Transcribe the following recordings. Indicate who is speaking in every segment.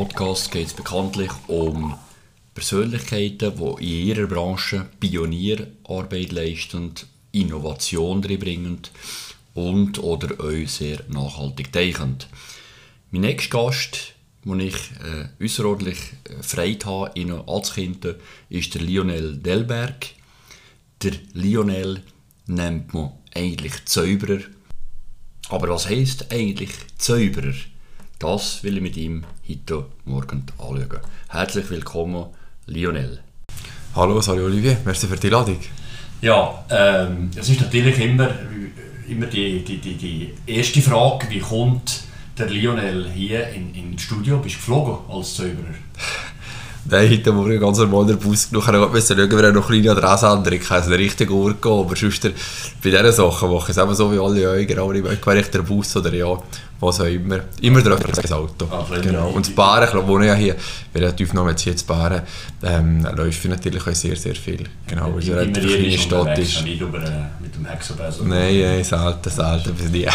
Speaker 1: Podcast geht es bekanntlich um Persönlichkeiten, die in ihrer Branche Pionierarbeit leisten, Innovation bringen und oder euch sehr nachhaltig denken. Mein nächster Gast, den ich äh, äußerordentlich äh, Freude habe, ihn anzukinden, ist der Lionel Delberg. Der Lionel nennt man eigentlich Zauberer. Aber was heisst eigentlich Zauberer? Das will ich mit ihm heute Morgen anschauen. Herzlich willkommen, Lionel.
Speaker 2: Hallo, salut Olivier, merci für die Einladung.
Speaker 1: Ja, ähm, es ist natürlich immer, immer die, die, die, die erste Frage, wie kommt der Lionel hier in, in das Studio? Bist du geflogen als Zauberer?
Speaker 2: Nein, heute Morgen ganz normal der Bus genug. Ich musste schauen, wir haben noch kleine Adressänderung. Ich habe eine richtige Uhr gehen, aber sonst bei diesen Sachen mache ich es eben so wie alle euch. Genau, ich weiß der Bus oder ja, was auch immer. Immer der öffentliche Auto. Ah, genau. Und das Bären, ich wohne ja hier, relativ noch jetzt hier zu Bären, ähm, läuft natürlich auch sehr, sehr viel. Genau, weil es eine relativ kleine Stadt ist.
Speaker 1: Nicht über, äh, mit dem Hexabesen?
Speaker 2: Nein, nein, selten, selten, bis nie.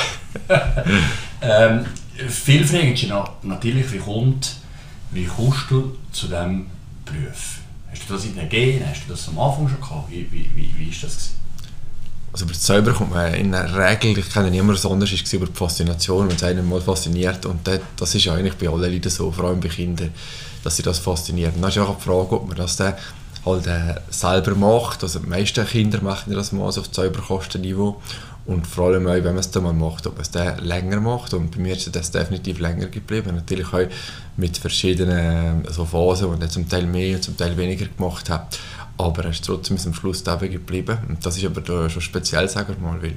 Speaker 1: ähm, viele fragen sich natürlich, wie kommt wie kommst du zu diesem Beruf? Hast du das in den Genen? Hast du das am Anfang schon gehabt? Wie, wie, wie, wie das? Gewesen?
Speaker 2: Also über das Zauber kommt man in der Regel, ich kenne niemanden, was anders ist, über die Faszination, wenn es einen mal fasziniert. Und das ist ja eigentlich bei allen Leuten so, vor allem bei Kindern, dass sie das fasziniert. Und dann ist auch die Frage, ob man das dann halt äh, selber macht. Also die meisten Kinder machen das mal so auf Zauberkostenniveau. Und vor allem auch, wenn man es dann mal macht, ob man es dann länger macht. Und bei mir ist das definitiv länger geblieben. Natürlich auch mit verschiedenen so Phasen, wo ich zum Teil mehr und zum Teil weniger gemacht habe. Aber er ist trotzdem bis zum Schluss dabei geblieben. Und das ist aber da schon speziell, sagen wir mal, weil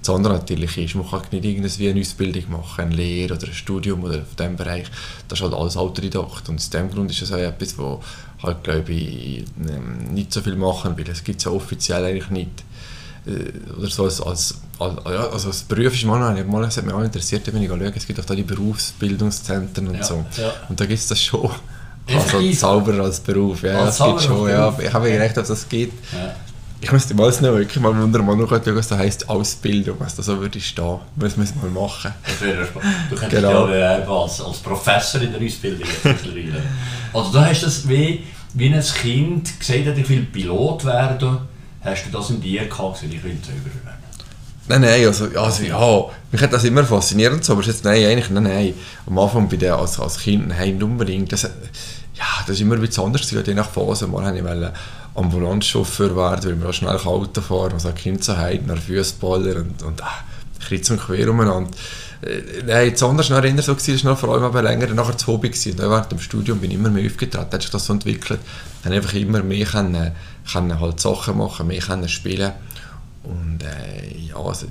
Speaker 2: das andere natürlich ist, man kann nicht irgendwie eine Ausbildung machen, eine Lehre oder ein Studium oder in diesem Bereich. Das ist halt alles autodidakt. Und aus dem Grund ist es auch etwas, wo halt, glaube ich, ähm, nicht so viel machen, weil es gibt es ja offiziell eigentlich nicht. Äh, oder so als, als, als, ja, also als Beruf ist mal, mal das hat mich auch interessiert, wenn ich schaue, es gibt auch da die Berufsbildungszentren und ja, so. Ja. Und da gibt es das schon. Also Zauberer als Beruf, ja, als das gibt schon, ja. Ich habe gedacht, dass das geht. Ja. Ich müsste mal noch wirklich mal wundern, mal noch was das heisst Ausbildung, was da so würde stehen. Das müssen wir mal machen.
Speaker 1: Das wäre. Du könntest genau. ja als, als Professor in der Ausbildung mittlerweile. Also du hast das wie, wie ein Kind gesagt, ich will Pilot werden Hast du das in dir gehabt, ich will werden?
Speaker 2: Nein, nein, also, also ja, mich hat das immer fasziniert, aber jetzt, nein, eigentlich, nein, nein. Am Anfang bei der, als, als Kind, nein, nicht unbedingt. Das, ja, das ist immer ein bisschen anders gewesen, je nach Phase. Mal wollte ich Ambulanzchauffeur werden, weil wir auch schnell Auto fahren, also Kind zu Hause, nach Fußballer und, und ah, kreuz und quer umeinander. Äh, nein, anders noch erinnert, so war noch vor allem aber länger nachher das Hobby gewesen. Während dem Studium bin ich immer mehr aufgetreten, hat sich das so entwickelt. Dann einfach immer mehr können, können halt Sachen machen, mehr können spielen. Und äh, ja, also,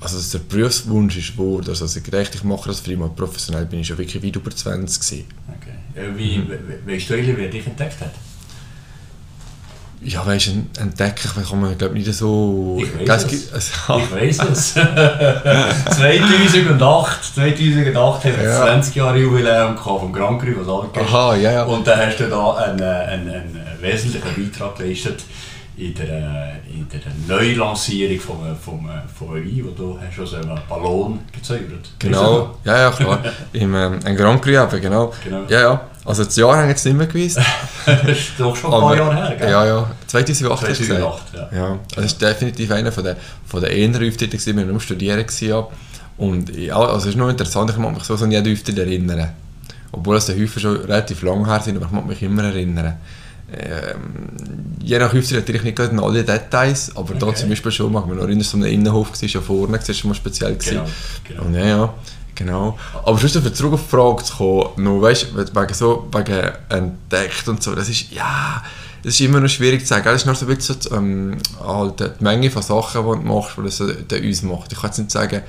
Speaker 2: also der Berufswunsch ist geworden. Also, also gedacht, ich mache das für immer professionell, bin ich schon wirklich weit über 20 gewesen.
Speaker 1: Okay. Wie, mhm. weißt du, wer dich entdeckt hat?
Speaker 2: Ja, weißt du, entdecken kann man glaube nicht so...
Speaker 1: Ich weiß es. Also, ich weiß es. 2008, 2008 haben wir ja. 20 Jahre Jubiläum vom Grand Cru, was alt
Speaker 2: Aha, ja, ja.
Speaker 1: Und dann hast du da einen, einen, einen wesentlichen Beitrag geleistet in der, in der Neulancierung von, von, von Wein, wo du hast also einen Ballon gezaubert.
Speaker 2: Genau, ja, ja, klar. Im ähm, Grand Cru genau. genau. Ja, ja. Also das Jahr haben jetzt nicht mehr gewusst.
Speaker 1: das ist doch schon ein paar Jahre her, gell?
Speaker 2: Ja, ja. 2008
Speaker 1: 2008, ja.
Speaker 2: ja. Das ist definitiv einer von der, von der eher Auftritte, die wir nur studieren waren. Und ja, also es ist noch interessant, ich mag mich so an jeden Auftritt erinnern. Obwohl es Häufig schon relativ lang her sind, aber ich mag mich immer erinnern. Ähm, je nach Auftritt natürlich nicht an alle Details, aber okay. da zum Beispiel schon, mag man noch erinnern, so ein Innenhof war schon vorne, das war schon mal speziell. Genau, genau. Und ja, ja. Genau. Aber sonst, zurück auf die Frage zu kommen, noch, weißt, wegen, so, wegen entdeckt und so, das ist, ja, das ist immer noch schwierig zu sagen. Das ist nur so ein bisschen ähm, halt die Menge von Sachen, die du machst, die das äh, uns macht. Ich kann jetzt nicht sagen,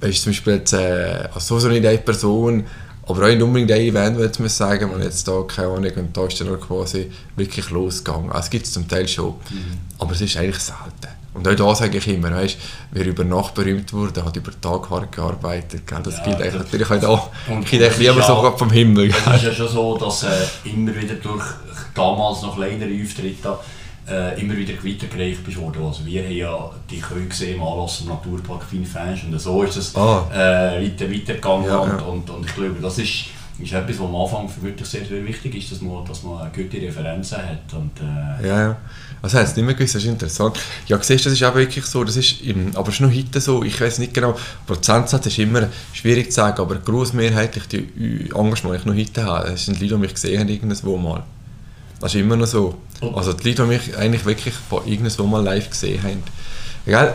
Speaker 2: weißt, zum Beispiel jetzt, äh, also so eine Person, aber auch nicht unbedingt ein Event, würde ich sagen, man jetzt da, keine Ahnung, und da ist dann quasi wirklich losgegangen. Also, es gibt es zum Teil schon, mhm. aber es ist eigentlich selten. Und auch da sage ich immer, weißt, wer über Nacht berühmt wurde, hat über Tag hart gearbeitet. Gell? Das ja, gilt eigentlich natürlich auch da. Und, ich lieber ja, so vom Himmel.
Speaker 1: Es ist ja schon so, dass äh, immer wieder durch damals noch kleinere Auftritte äh, immer wieder weitergereicht bist worden. Also wir haben ja die Kühe gesehen im Anlass im Naturpark Finfäsch und so ist es ah. äh, weiter, weitergegangen ja, und, und, und, ich glaube, das ist ist etwas, was am Anfang wirklich sehr, sehr wichtig ist, dass man, dass man gute Referenzen hat. Und, äh
Speaker 2: ja, ja. Also es nicht mehr gewusst, das ist interessant. Ja, siehst das ist auch wirklich so, das ist im, aber es ist noch heute so, ich weiß nicht genau, Prozentsatz ist immer schwierig zu sagen, aber großmehrheitlich die Engagement, die ich noch heute habe, das sind Leute, die mich gesehen haben irgendwo mal. Das ist immer noch so. Also die Leute, die mich eigentlich wirklich von irgendwo mal live gesehen haben. Egal,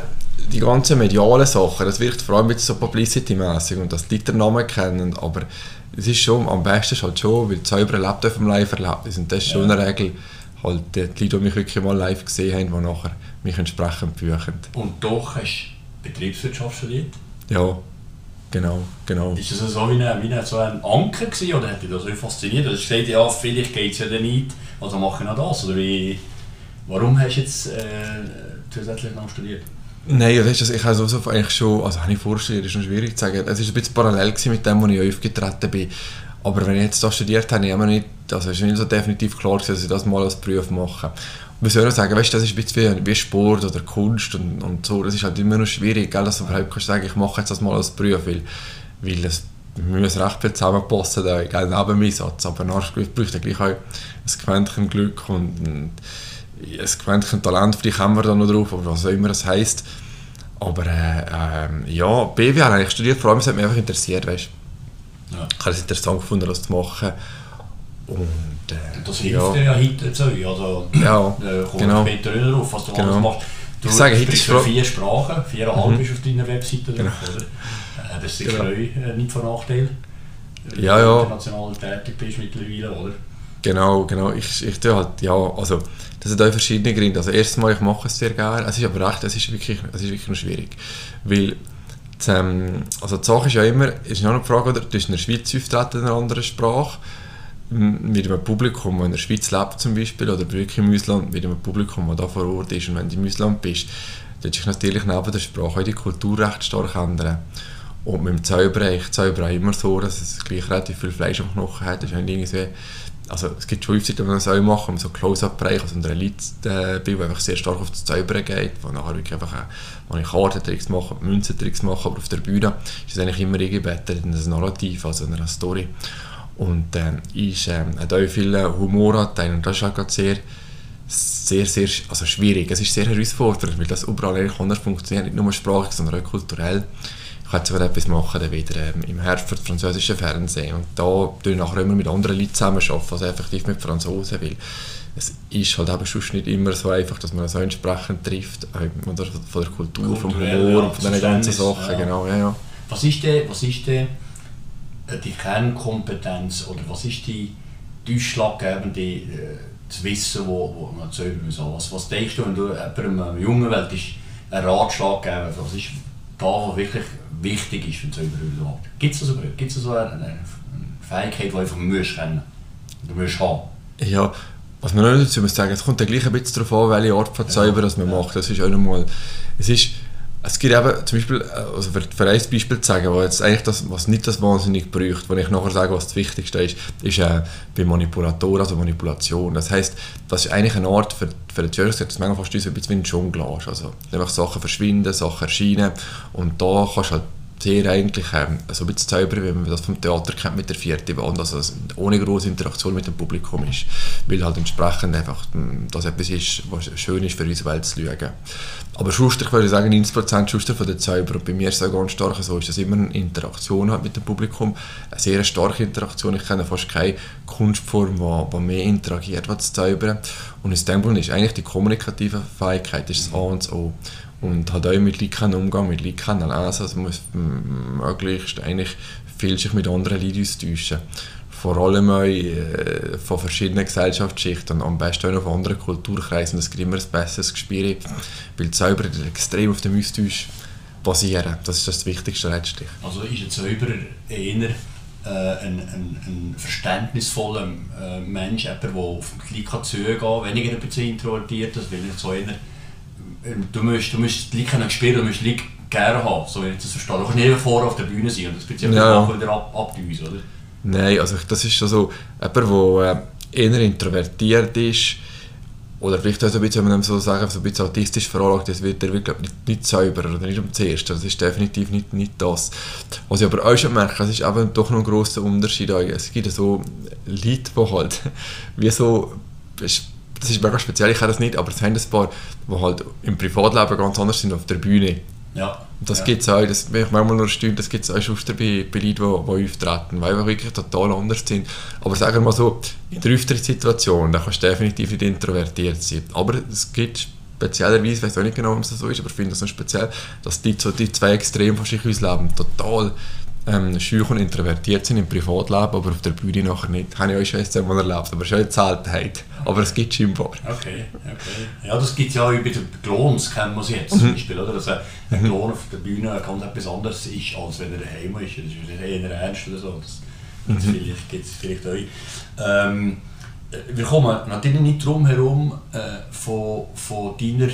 Speaker 2: die ganzen medialen Sachen, das wirkt vor allem jetzt so publicity-mäßig und dass die Leute den Namen kennen, aber es ist schon, am besten ist halt schon, weil Zauber erlebt auf dem Live-Erlebnis und das ist schon eine Regel, halt die Leute, die mich wirklich mal live gesehen haben, die nachher mich entsprechend büchen.
Speaker 1: Und doch hast du Betriebswirtschaft studiert?
Speaker 2: Ja, genau, genau.
Speaker 1: Ist das so wie ein, wie ein, so ein Anker gewesen, oder hat dich das so fasziniert? Du hast gesagt, ja, vielleicht geht es ja dann nicht, also mache ich noch das, oder wie, warum hast du jetzt äh, zusätzlich noch studiert?
Speaker 2: Nein, weißt du, ich habe so, so eigentlich schon, also habe ich vorgestellt, das ist schon schwierig zu sagen. Es war ein bisschen parallel mit dem, als ich aufgetreten bin. Aber wenn ich jetzt da studiert habe, habe ich nicht, also ist nicht so definitiv klar, dass ich das mal als Beruf mache. Wir sollen sagen, weißt, das ist ein bisschen wie, Sport oder Kunst und, und so, das ist halt immer noch schwierig, gell, dass du überhaupt kannst sagen, ich mache jetzt das mal als Beruf, weil, weil es müssen recht viel zusammenpassen, da, gell, neben meinem Satz. Aber nachher braucht gleich auch ein Quäntchen Glück und, und ein Quäntchen Talent, vielleicht haben wir da noch drauf, aber was auch immer das heisst. Aber äh, äh, ja, BWL habe ich studiert, vor allem es hat mich einfach interessiert, weißt ja. Ich habe es interessant gefunden, das zu machen. Und, äh,
Speaker 1: das hilft ja. dir ja heute zu, also
Speaker 2: ja,
Speaker 1: äh, kommt genau. später drauf, was du genau. alles machst. Du
Speaker 2: ich sage, heute
Speaker 1: für vier Sprachen, viereinhalb mhm. ist auf deiner Webseite genau. drauf, oder? Äh, das ist sicher genau. Äh, nicht von Nachteil,
Speaker 2: ja, ja.
Speaker 1: international tätig bist mittlerweile, oder?
Speaker 2: Genau, genau. Ich, ich tue halt, ja, also, das sind auch verschiedene Gründe. Also, erstens mal, ich mache es sehr gerne. Es ist aber recht, es ist wirklich, es ist wirklich noch schwierig. Weil, die, ähm, also die Sache ist ja immer, ist noch eine Frage, oder, du bist in der Schweiz auftreten in einer anderen Sprache, mit einem Publikum, das in der Schweiz lebt zum Beispiel, oder wirklich im Ausland, mit einem Publikum, das da vor Ort ist. Und wenn du im Ausland bist, dann sich natürlich neben der Sprache auch die Kultur recht stark ändern. Und mit dem Zauberei, Zauberei immer so, dass es gleich relativ viel Fleisch am Knochen hat. Das ist irgendwie also es gibt schon Webseiten, die man das auch machen, so Close-Up-Bereich, also ein Elite-Bild, das einfach sehr stark auf das Zaubern geht, wo nachher wirklich einfach, wo ich Kartentricks mache, Münzentricks mache, aber auf der Bühne ist es eigentlich immer eingebettet in ein Narrativ, also in einer Story. Und ähm, ist, ähm, hat auch viel Humoranteil und das ist auch sehr, sehr, sehr also schwierig. Es ist sehr herausfordernd, weil das überall eigentlich anders funktioniert, nicht nur sprachlich, sondern auch kulturell ich kann zwar etwas machen, dann wieder ähm, im Herbst für das französische Fernsehen. Und da ich nachher immer mit anderen Leuten zusammenarbeiten, also effektiv mit Franzosen, weil es ist halt eben sonst nicht immer so einfach, dass man so entsprechend trifft, oder von der Kultur, vom Humor ja, und von diesen ganzen Sachen, ja. genau, ja, ja.
Speaker 1: Was ist denn, was ist denn die Kernkompetenz oder was ist die, die ausschlaggebende äh, das Wissen, wo, wo man zu muss? Was, was denkst du, wenn du jemandem jungen Welt ist, einen Ratschlag geben, was ist da, was wirklich wichtig ist für das Überhaupt. Gibt es so, gibt's so eine, eine Fähigkeit, die einfach musst kennen du musst haben?
Speaker 2: Ja, was man noch dazu muss sagen, es kommt ja gleich ein bisschen darauf an, welche Art von Zauber ja. man macht. Das ist auch nochmal, es ist es gibt eben zum Beispiel, äh, also für, ein Beispiel zu sagen, wo jetzt eigentlich das, was nicht das wahnsinnig braucht, wenn ich nachher sage, was das Wichtigste ist, ist äh, bei Manipulatoren, also Manipulation. Das heisst, das ist eigentlich eine Art, für, für den Jurist das manchmal fast ein bisschen wie ein Jonglage. Also einfach Sachen verschwinden, Sachen erscheinen und da kannst du halt sehr eigentlich ähm, so ein bisschen zaubern, wie man das vom Theater kennt mit der vierten Wand, also ohne große Interaktion mit dem Publikum ist, weil halt entsprechend einfach hm, das etwas ist, was schön ist für unsere Welt zu schauen. Aber Schuster, ich würde sagen, 90% Schuster von den Zauber und bei mir ist es ganz stark so, ist das immer eine Interaktion hat mit dem Publikum, eine sehr starke Interaktion, ich kenne fast keine Kunstform, die, mehr interagiert als Zaubern. Und aus dem Grund ist eigentlich die kommunikative Fähigkeit das A und O und hat auch mit Leuten umgehen, mit Leuten lesen. Also muss möglichst eigentlich viel sich mit anderen Leuten austauschen. Vor allem auch äh, von verschiedenen Gesellschaftsschichten und am besten auch von anderen Kulturkreisen. Das gibt immer ein besseres Gespür, weil die Zauberer extrem auf dem Austausch basieren. Das ist das Wichtigste letztlich.
Speaker 1: Also ist ein Zauberer eher äh, ein, ein, ein verständnisvoller äh, Mensch, der auf die Leute zugehen kann, weniger bisschen introvertiert, das will ich so einer ähm, du musst, du musst die Leute spielen, du musst die Leute gerne haben, so wie ich das verstehe. Du kannst nicht vorne auf der Bühne sein und das bezieht ja. wieder ab, ab uns, oder?
Speaker 2: Nein, also das ist so jemand, der äh, eher introvertiert ist oder vielleicht auch so ein bisschen, wenn man so sagen, so ein bisschen autistisch veranlagt ist, wird der wird, glaub, nicht, nicht sauber oder nicht am zuerst. Das ist definitiv nicht, nicht das. Was ich aber auch schon merke, es ist eben doch noch ein grosser Unterschied. Es gibt so Leute, die halt wie so, das ist mega speziell, ich kenne das nicht, aber es haben ein paar, die halt im Privatleben ganz anders sind auf der Bühne.
Speaker 1: Ja.
Speaker 2: Das
Speaker 1: ja.
Speaker 2: gibt es auch, das bin ich manchmal nur erstaunt, das gibt es auch schon bei, bei Leuten, die, die auftreten, weil wir wirklich total anders sind. Aber sagen wir mal so, in der Auftrittssituation, da kannst du definitiv nicht introvertiert sein. Aber es gibt speziellerweise, ich weiß auch nicht genau, warum es so ist, aber ich finde es so speziell, dass die, so die zwei Extreme von sich leben, total ähm, schüch und introvertiert sind im Privatleben, aber auf der Bühne nachher nicht. Habe ich auch schon jetzt einmal erlebt, aber schon eine Seltenheit. Aber es gibt scheinbar.
Speaker 1: Okay, okay. Ja, das gibt es ja auch bei den Klons, kennen wir es jetzt zum mhm. Beispiel, oder? Dass ein Klon auf der Bühne ganz etwas anderes ist, als wenn er daheim ist. Das ist eher ernst oder so. Das, das mhm. vielleicht gibt es vielleicht auch. Ähm, wir kommen natürlich nicht drum herum, äh, von, von, deiner,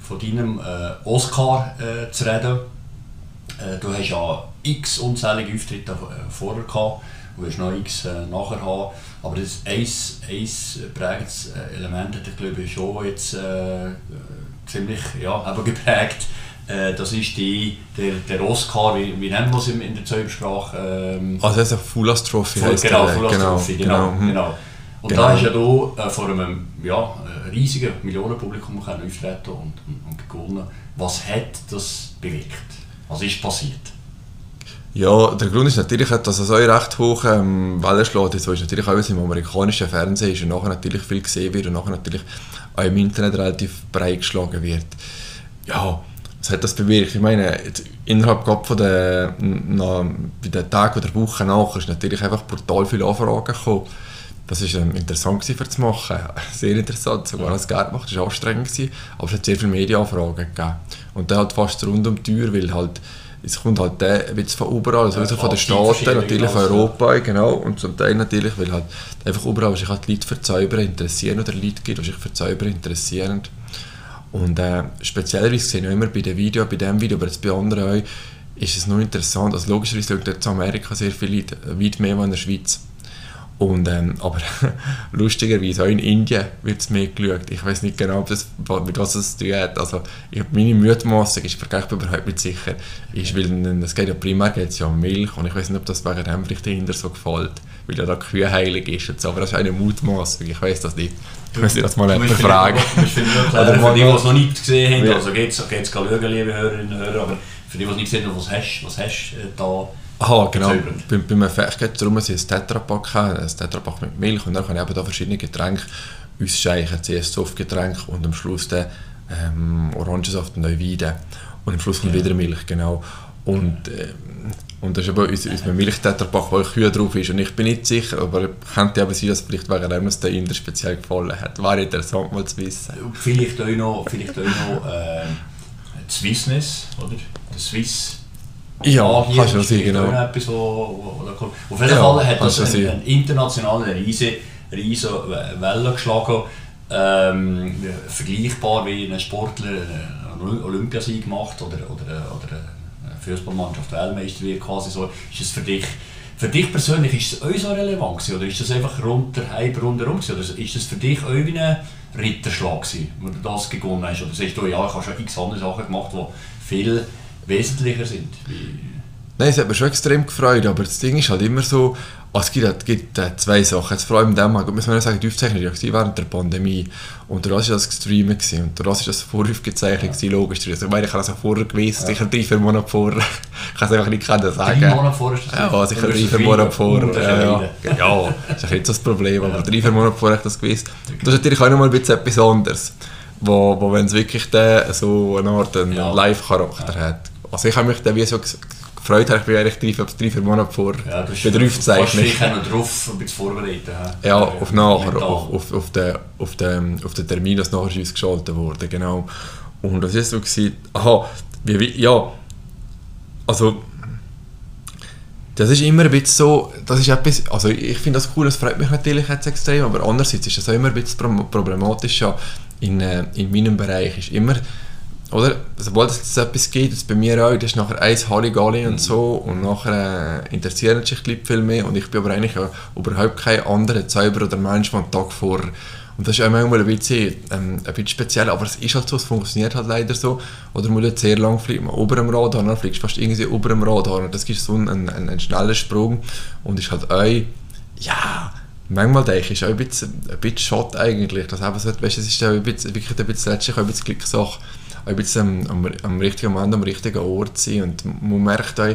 Speaker 1: von deinem äh, Oscar äh, zu reden. Äh, du hast ja x unzählige Auftritte äh, vorher gehabt und wirst noch x äh, nachher haben. Aber das ein, ein prägendes äh, Element hat ich glaube schon jetzt äh, ziemlich ja, eben geprägt. Äh, das ist die, der, der Oscar, wie, wie nennt man es in der Zaubersprache? Ähm,
Speaker 2: also das ist ein Fulas Trophy. Full,
Speaker 1: genau, Fulas genau, Trophy, genau. genau, genau. Und genau. da hast du ja hier äh, vor einem ja, riesigen Millionenpublikum auftreten und, und, und gewonnen. Was hat das bewirkt? Was ist passiert?
Speaker 2: Ja, der Grund ist natürlich, dass es auch recht hoch ähm, Wellen schlägt. So ist natürlich auch, weil es im amerikanischen Fernsehen ist und nachher natürlich viel gesehen wird und nachher natürlich auch im Internet relativ breit geschlagen wird. Ja, was hat das bewirkt? Ich meine, innerhalb von der, na, bei den Tagen oder Wochen nach ist natürlich einfach brutal viele Anfragen gekommen. Das war ähm, interessant für zu machen, sehr interessant, sogar als Geld gemacht, das war anstrengend, aber es hat sehr viele Medienanfragen gegeben. Und dann halt fast rund um die Tür, weil halt es kommt halt der bisschen von überall, also ja, von den Staaten, natürlich von Europa, genau, und zum Teil natürlich, weil halt einfach überall sich halt Leute für Zauber interessieren oder Leute gibt, die sich für Zauber interessieren. Und äh, speziellerweise sehe ich immer bei dem Video, bei dem Video, aber jetzt bei anderen auch, ist es nur interessant, also logischerweise schauen dort zu Amerika sehr viele Leute, weit mehr als in der Schweiz. Und, ähm, aber lustigerweise auch in Indien wird es mehr geschaut. Ich weiß nicht genau, das, mit was es zu tun hat. Also, ich, meine Mutmaßung ist vergleichbar überhaupt nicht sicher. Ist, weil es geht ja primär geht's ja um Milch und ich weiß nicht, ob das wegen dem vielleicht den so gefällt, weil ja da Kühe heilig ist. Und so. Aber das ist eine Mutmaßung, ich weiß das nicht. Ich muss dir das mal jemand fragen.
Speaker 1: Oder für die, die es noch nicht gesehen haben, also geht es schauen, liebe Hörerinnen und Hörer, aber für die, die es nicht gesehen haben, was hast du äh, da
Speaker 2: Aha, genau. Bei, bei einem Fest geht es darum, dass ich ein Tetrapack habe, ein Tetrapack mit Milch und dann kann ich eben da verschiedene Getränke ausscheichen, zuerst Softgetränk und am Schluss dann ähm, Orangensaft und Weide. Und am Schluss kommt ja. wieder Milch, genau. Und, äh, und das ist aber unser, unser Milchtetrapack, wo Kühe drauf ist. Und ich bin nicht sicher, aber könnte aber sein, dass vielleicht wegen dem es den Inder speziell gefallen hat. Wäre interessant mal zu wissen.
Speaker 1: Vielleicht auch noch, vielleicht auch noch äh, Swissness, oder? Der Swiss
Speaker 2: ja, hier kannst du sein, genau.
Speaker 1: Etwas, wo, wo, auf jeden ja, Fall hat das einen, einen internationalen riesen, riesen Welle geschlagen. Ähm, vergleichbar wie ein Sportler einen Olympiasieg macht oder, oder, oder eine Fußballmannschaft Weltmeister wird quasi so, ist es für dich für dich persönlich ist es auch so relevant gewesen, oder ist das einfach runter, halb rundherum gewesen, oder ist das für dich auch wie ein Ritterschlag gewesen, wo du das gewonnen hast oder sagst du, ja ich habe schon x andere Sachen gemacht, die viel wesentlicher sind.
Speaker 2: Nein, es hat mich schon extrem gefreut, aber das Ding ist halt immer so, also es gibt, gibt äh, zwei Sachen. Jetzt vor allem dem Mal, muss man sagen, die Aufzeichnung war während der Pandemie und das war das gestreamt gewesen, und das war das voraufgezeichnet ja. logisch. Also ich meine, ich habe das auch vorher gewusst, ja. sicher drei, vier Monate vorher. ich kann es einfach nicht sagen.
Speaker 1: Drei Monate vorher ist das
Speaker 2: Ja, sicher drei, vier Monate vorher. Ja, ja. ja, das ist nicht so das Problem, aber drei, vier Monate vorher habe ich das gewusst. Das ist natürlich auch nochmal ein bisschen etwas anderes, wo, wo wenn es wirklich der, so eine Art einen ja. Live-Charakter hat also ich habe mich dann wie so gefreut, ich bin eigentlich drei, drei vier Monate vor
Speaker 1: ja, der Aufzeichnung. Ich noch drauf ein bisschen vorbereiten.
Speaker 2: Ja, auf nachher, auf, auf, auf, den, auf, den, auf den Termin, das nachher ausgeschaltet wurde, genau. Und das ist so gewesen, aha, wie, wie, ja, also das ist immer ein bisschen so, das ist etwas, also ich finde das cool, das freut mich natürlich jetzt extrem, aber andererseits ist das auch immer ein bisschen problematisch in, äh, in meinem Bereich, ist immer oder? Sobald es etwas gibt, das bei mir auch, das ist nachher eins Halligalli mhm. und so und nachher äh, interessieren sich die Leute viel mehr und ich bin aber eigentlich überhaupt kein anderer Zauberer oder Mensch, einen Tag vor Und das ist auch manchmal ein bisschen, ähm, ein bisschen speziell, aber es ist halt so, es funktioniert halt leider so. Oder man muss sehr lang fliegen, ober dem Radar, dann fliegst du fast irgendwie ober dem Radar und das ist so ein, ein, ein schneller Sprung und ist halt auch, ja, manchmal denke ich, ist auch ein bisschen, ein bisschen schade eigentlich, dass eben so, weißt, es ist auch ein bisschen, wirklich ein bisschen letztlich auch ein bisschen Glückssache, ein bisschen am, am, am richtigen Moment, am richtigen Ort sein. Und man merkt auch,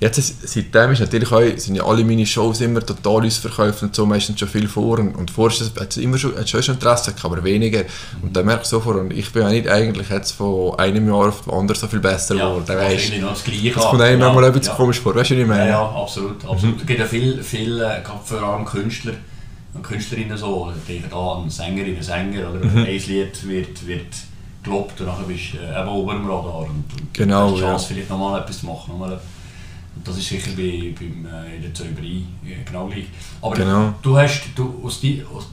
Speaker 2: Jetzt, seitdem ist natürlich auch, sind ja alle meine Shows immer total ausverkauft und so, meistens schon viel vor. Und, und vorher hat es immer schon, hat schon Interesse aber weniger. Und dann merke ich sofort, und ich bin auch nicht eigentlich jetzt von einem Jahr auf das andere so viel besser geworden.
Speaker 1: Ja,
Speaker 2: weißt,
Speaker 1: noch das Gleiche.
Speaker 2: Das kommt einem ja, manchmal ein bisschen
Speaker 1: ja.
Speaker 2: komisch vor, weißt du, was ich meine?
Speaker 1: Ja, ja absolut. absolut. Mhm. Es gibt ja viele, viel, äh, vor allem Künstler und Künstlerinnen so, denken da an Sängerinnen, Sänger, oder mhm. ein Lied wird, wird gelobt und dann bist du äh, eben oben im Radar und, und
Speaker 2: genau,
Speaker 1: hast die Chance,
Speaker 2: ja.
Speaker 1: vielleicht nochmal etwas zu machen. Nochmal und das ist sicher bei, beim, äh, in der Zauberei genau gleich. Aber
Speaker 2: genau.
Speaker 1: du, hast, du, aus die, aus,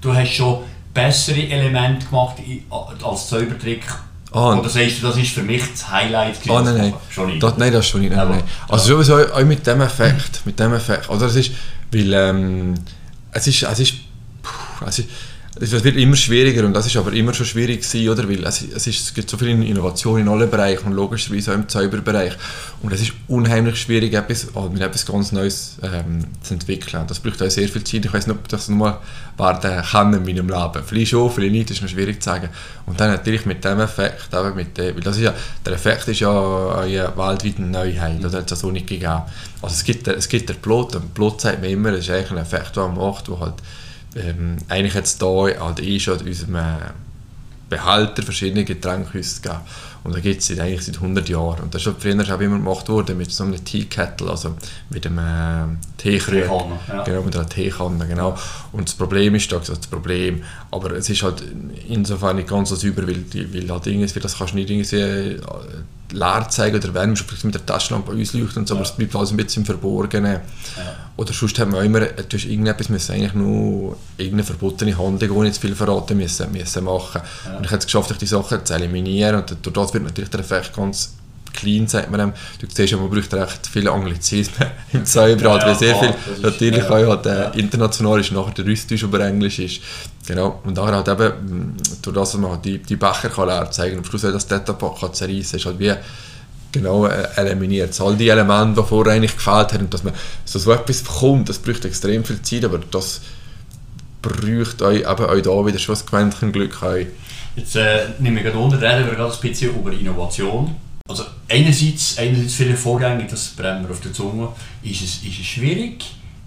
Speaker 1: du hast schon bessere Elemente gemacht als Zaubertrick.
Speaker 2: Ah,
Speaker 1: Oder sagst du, das ist für mich das Highlight?
Speaker 2: Ah, nein, nein.
Speaker 1: Schon nicht.
Speaker 2: Das, nein, das schon nicht. Nein, nein. Also sowieso auch mit dem Effekt. Mit dem Effekt. Also das ist, weil ähm, es ist, es ist, puh, es ist es wird immer schwieriger und das ist aber immer schon schwierig gewesen, oder? Weil es, es, ist, es gibt so viele Innovationen in allen Bereichen und logischerweise auch im Zauberbereich. Und es ist unheimlich schwierig, etwas, mit etwas ganz Neues ähm, zu entwickeln. Das braucht auch sehr viel Zeit. Ich weiß nicht, ob das nochmal werden kann in meinem Leben. Vielleicht schon, vielleicht nicht, das ist noch schwierig zu sagen. Und dann natürlich mit dem Effekt, aber mit dem, weil das ist ja, der Effekt ist ja eine weltweite Neuheit, oder? hat es so nicht gegeben. Also es gibt, es gibt den Plot, und Plot sagt mir immer, es ist eigentlich ein Effekt, den man macht, der halt ähm, eigentlich jetzt hier halt eh schon in unserem äh, Behälter verschiedene Getränkhäuser gegeben. Und da gibt es eigentlich seit 100 Jahren. Und das ist schon früher auch immer gemacht worden mit so einem Teekettle, also mit einem äh, Teekrüge.
Speaker 1: Ja.
Speaker 2: Genau, mit einer Teekanne, genau. Und das Problem ist da, also das Problem, aber es ist halt insofern nicht ganz so sauber, weil, weil halt irgendwie, das kannst du nicht irgendwie äh, leer zeigen oder wenn du mit der Taschenlampe ausleuchten und so, aber es bleibt alles ein bisschen im Verborgenen. Oder sonst haben wir immer, du hast irgendetwas müssen eigentlich nur irgendeine verbotene Handlung, ohne zu viel verraten müssen, müssen machen. Und ich habe es geschafft, die Sachen zu eliminieren und durch das wird natürlich der Effekt ganz clean, sagt man dem. Du siehst man braucht recht viele Anglizismen im Cyberrat, ja, weil sehr viel natürlich ist, auch halt, äh, international ist, nachher der Russisch über Englisch ist. Genau, und daher halt eben, durch das, dass man halt die, die Becher kann leer zeigen und am Schluss das Tetrapack kann zerreißen, ist halt wie genau äh, eliminiert. All die Elemente, die vorher eigentlich gefehlt haben, dass man so, so etwas bekommt, das braucht extrem viel Zeit, aber das braucht euch eben euch da wieder schon Quäntchen Glück. Euch.
Speaker 1: Jetzt äh, nehme ich gerade unter, reden wir gerade ein bisschen über Innovation. Also einerseits, einerseits viele Vorgänge, das brennt mir auf der Zunge, ist es, ist es schwierig,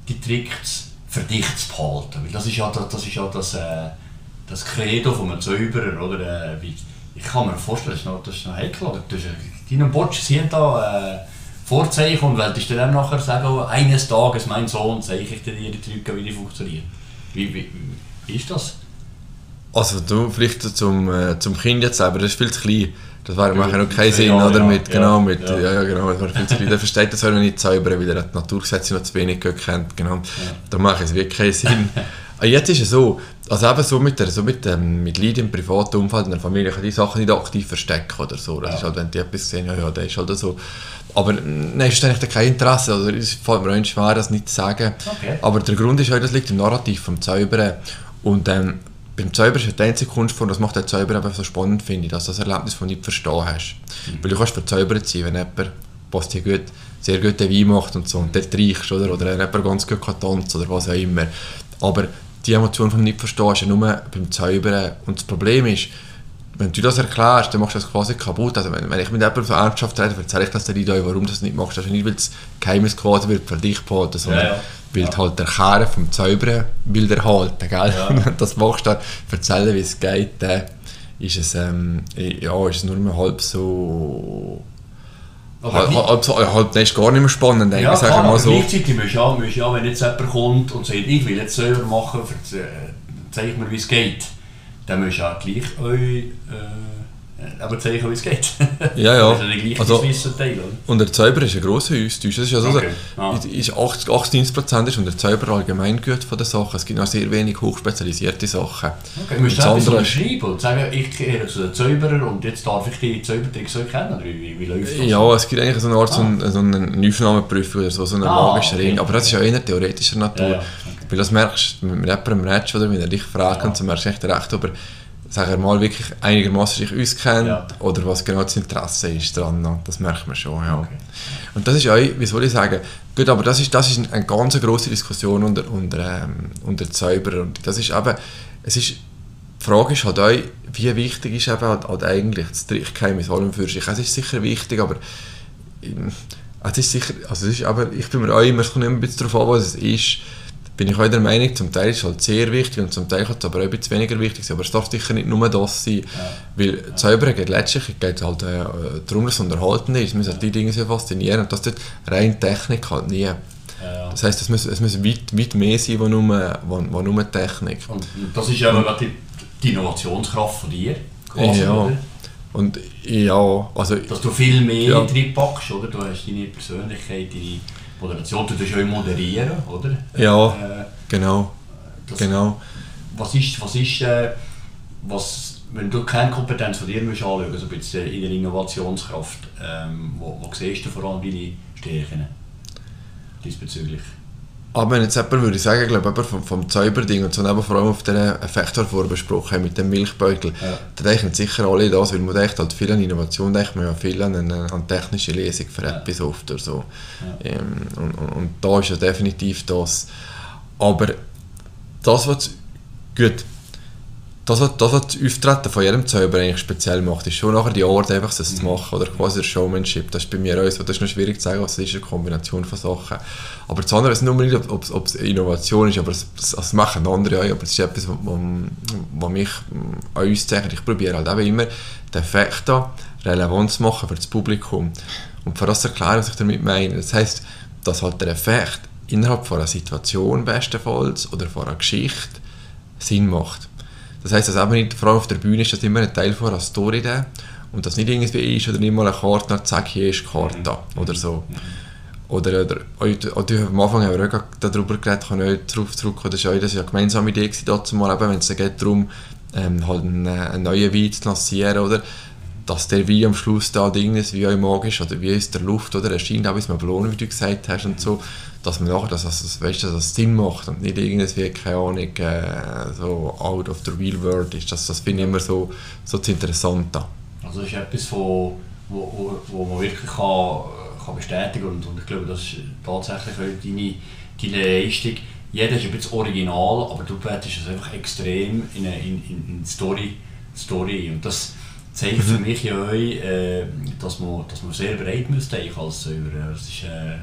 Speaker 1: die Tricks verdicht zu behalten. Weil das ist ja das, das, ist ja das, äh, das Credo von einem Zauberer, oder? Äh, ich kann mir vorstellen, das ist noch, das ist noch heikel. Oder? Das ist, deinem Botsch sind da äh, Vorzeichen und willst du dann nachher sagen, eines Tages, mein Sohn, zeige ich dir die Tricks, wie die funktionieren. Wie, wie, wie ist das?
Speaker 2: Also du, vielleicht zum, äh, zum Kind jetzt selber, das ist viel zu klein. Das wäre ja, noch keinen Sinn, oder? Ja, mit, genau, mit, ja. ja, ja genau, das viel zu klein. Der versteht das auch nicht zaubern, weil er die Naturgesetze noch zu wenig kennt, genau. Da macht es wirklich keinen Sinn. Ah, jetzt ist es so, also eben so mit, der, so mit, ähm, mit Leuten im privaten Umfeld, in der Familie, kann die Sachen nicht aktiv verstecken oder so. Das ist halt, wenn die etwas sehen, ja, ja, das ist halt so. Aber nein, ist eigentlich kein Interesse, also es fällt mir auch schwer, das nicht zu sagen.
Speaker 1: Okay.
Speaker 2: Aber der Grund ist halt, das liegt im Narrativ vom Zaubern. Und ähm, beim Zauber ist die einzige Kunstform, das macht den Zauber einfach so spannend, finde ich, dass du das Erlebnis von nicht verstehen hast. Mhm. Weil du kannst verzaubert sein, wenn jemand, was dir gut, sehr guten Wein macht und so, und dort riechst, oder, oder jemand ganz gut kann tanzen oder was auch immer. Aber die Emotion vom nicht verstehen ist ja nur beim Zaubern. Und das Problem ist, wenn du das erklärst, dann machst du das quasi kaputt. Also wenn, wenn ich mit jemandem so ernsthaft rede, erzähle ich das dir warum du das nicht machst. Also nicht, weil das Geheimnis quasi wird für dich behalten, sondern ja, ja. Weil ja. halt der Kern vom Zaubern will erhalten, gell? Ja. das machst du dann, erzählen, wie es geht, dann ist es, ähm, ja, ist es nur mal halb so... halb, halb, so, halb, das ist gar nicht mehr spannend,
Speaker 1: denke ja, ich. Klar, mal so. gleichzeitig musst du ja, musst ja, wenn jetzt jemand kommt und sagt, ich will jetzt selber machen, äh, zeig mir, wie es geht dann müsst ihr auch gleich euch äh, aber zeigen, wie es geht.
Speaker 2: Ja, ja.
Speaker 1: Das ist ja also, Teil?
Speaker 2: Und der Zauber ist ein grosser Austausch. Das ist also okay. ah. ist 80, 80 Prozent ist und der Zauber allgemein gut von der Sache. Es gibt noch sehr wenig hochspezialisierte Sachen.
Speaker 1: Okay, du musst du etwas unterschreiben und sagen, ich gehöre zu den Zauberer und jetzt darf ich die Zaubertricks so kennen? Wie, wie läuft das?
Speaker 2: Ja, es gibt eigentlich so eine Art ah. so, eine, so eine Aufnahmeprüfung oder so, so einen ah, magischen okay. Ring. Aber das ist ja eher theoretischer Natur. Ja, ja. Okay. Weil das merkst du, wenn mit jemandem redest oder wenn er dich fragt,
Speaker 1: Ja.
Speaker 2: und so merkst du echt recht, ob er sag er mal, wirklich einigermaßen sich auskennt
Speaker 1: Ja.
Speaker 2: oder was genau das Interesse ist dran. Das merkt man schon, ja.
Speaker 1: Okay.
Speaker 2: Und das ist auch, wie soll ich sagen, gut, aber das ist, das ist eine ganz grosse Diskussion unter, unter, ähm, unter Zauberern. Und das ist eben, es ist, die Frage ist halt auch, wie wichtig ist eben halt, halt eigentlich das Trichgeheimnis allem für sich. Es ist sicher wichtig, aber ähm, es ist sicher, also es ist, aber ich bin mir auch immer, es kommt immer ein bisschen darauf an, was es ist, bin ich auch der Meinung, zum Teil ist es halt sehr wichtig und zum Teil kann es aber auch ein bisschen weniger wichtig sein, aber es darf sicher nicht nur das sein, weil Zaubern geht letztlich geht halt äh, darum, dass es unterhalten ist, es müssen halt die Dinge sehr faszinieren und das tut rein Technik halt nie.
Speaker 1: Ja.
Speaker 2: Das heisst, es muss, es muss weit, weit mehr sein, als nur, wo, wo nur Technik.
Speaker 1: Und das ist ja die, die Innovationskraft von dir, quasi,
Speaker 2: Ja.
Speaker 1: oder?
Speaker 2: Und ja, also
Speaker 1: Dass du viel mehr
Speaker 2: Ja.
Speaker 1: reinpackst, oder? Du hast deine Persönlichkeit, deine Moderation, du tust auch moderieren, oder?
Speaker 2: Ja.
Speaker 1: Äh,
Speaker 2: genau,
Speaker 1: das,
Speaker 2: genau.
Speaker 1: Was ist, was ist äh, was, wenn du keine Kompetenz von dir musst anschauen musst, also ein bisschen in der Innovationskraft, ähm, wo, wo siehst du vor allem deine Stärken diesbezüglich?
Speaker 2: Aber wenn jetzt jemand würde ich sagen, glaube ich, vom, vom Zauberding und so, aber vor allem auf den Effekt, den wir vorher besprochen haben, mit dem Milchbeutel,
Speaker 1: Ja.
Speaker 2: da denken sicher alle das, weil man denkt halt viel an Innovation, denkt man ja viel an eine an technische Lesung für
Speaker 1: Ja.
Speaker 2: etwas oft oder so.
Speaker 1: Ja.
Speaker 2: Ähm, und, und, und da ist ja definitiv das. Aber das, was gut, das, was, das, Auftreten von jedem Zauber eigentlich speziell macht, ist schon nachher die Art, einfach das zu machen, oder quasi der Showmanship. Das ist bei mir auch so, das ist noch schwierig zu sagen, was das ist, eine Kombination von Sachen. Aber das andere ist nur nicht, ob es- ob es Innovation ist, aber das, das, machen andere auch, aber das ist etwas, was, mich mm, an uns zeigt. Ich probiere halt eben immer, den Effekt da relevant zu machen für das Publikum. Und für das erklären, was ich damit meine. Das heisst, dass halt der Effekt innerhalb von einer Situation bestenfalls oder von einer Geschichte Sinn macht. Das heisst, dass eben nicht, vor allem auf der Bühne ist das immer ein Teil von einer Story da und das nicht irgendwie ist oder nicht mal eine Karte, dann zack, hier ist die Karte da, oder so. Oder, oder, oder, oder am Anfang haben wir auch darüber geredet, kann ich auch darauf zurückkommen, das war ja eine gemeinsame Idee wenn es dann geht darum ähm, halt einen, einen neuen Wein zu lancieren, oder? Dass der Wein am Schluss da ist, wie auch magisch, oder wie ist der Luft, oder erscheint auch, wie es mir belohnt, wie du gesagt hast und so, dass man nachher, dass das, weißt, dass das Sinn macht und nicht irgendwie, keine Ahnung, äh, so out of the real world ist. Das, das finde ich immer so, so das Interessante.
Speaker 1: Also das ist etwas, wo, wo, wo, man wirklich kann, kann bestätigen und, und ich glaube, das ist tatsächlich deine, deine Leistung. Jeder ist ein bisschen original, aber du bettest es einfach extrem in, eine, in, in, in Story, Story. Und das zeigt für mich ja auch, äh, dass, man, dass man sehr breit muss denken als Säuber. Es ist, äh,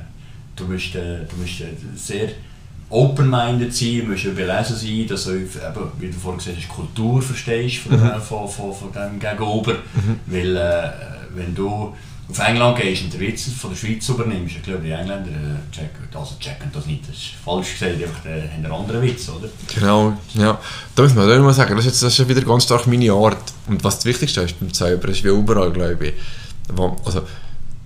Speaker 1: du musst, äh, du musst äh, sehr open-minded sein, du musst belesen sein, dass du, eben, wie du vorhin gesagt hast, Kultur verstehst von, mhm. von, von, von dem Gegenüber. Weil äh, wenn du auf England gehst und den Witz von der Schweiz übernimmst, ich glaube die Engländer äh, checken, also checken das nicht, das ist falsch gesagt, einfach äh, haben einen anderen Witz, oder?
Speaker 2: Genau, ja. Da muss man auch mal sagen, das ist, jetzt, das ist wieder ganz stark meine Art. Und was das Wichtigste ist beim Zauber, ist wie überall, glaube ich. Wo, also,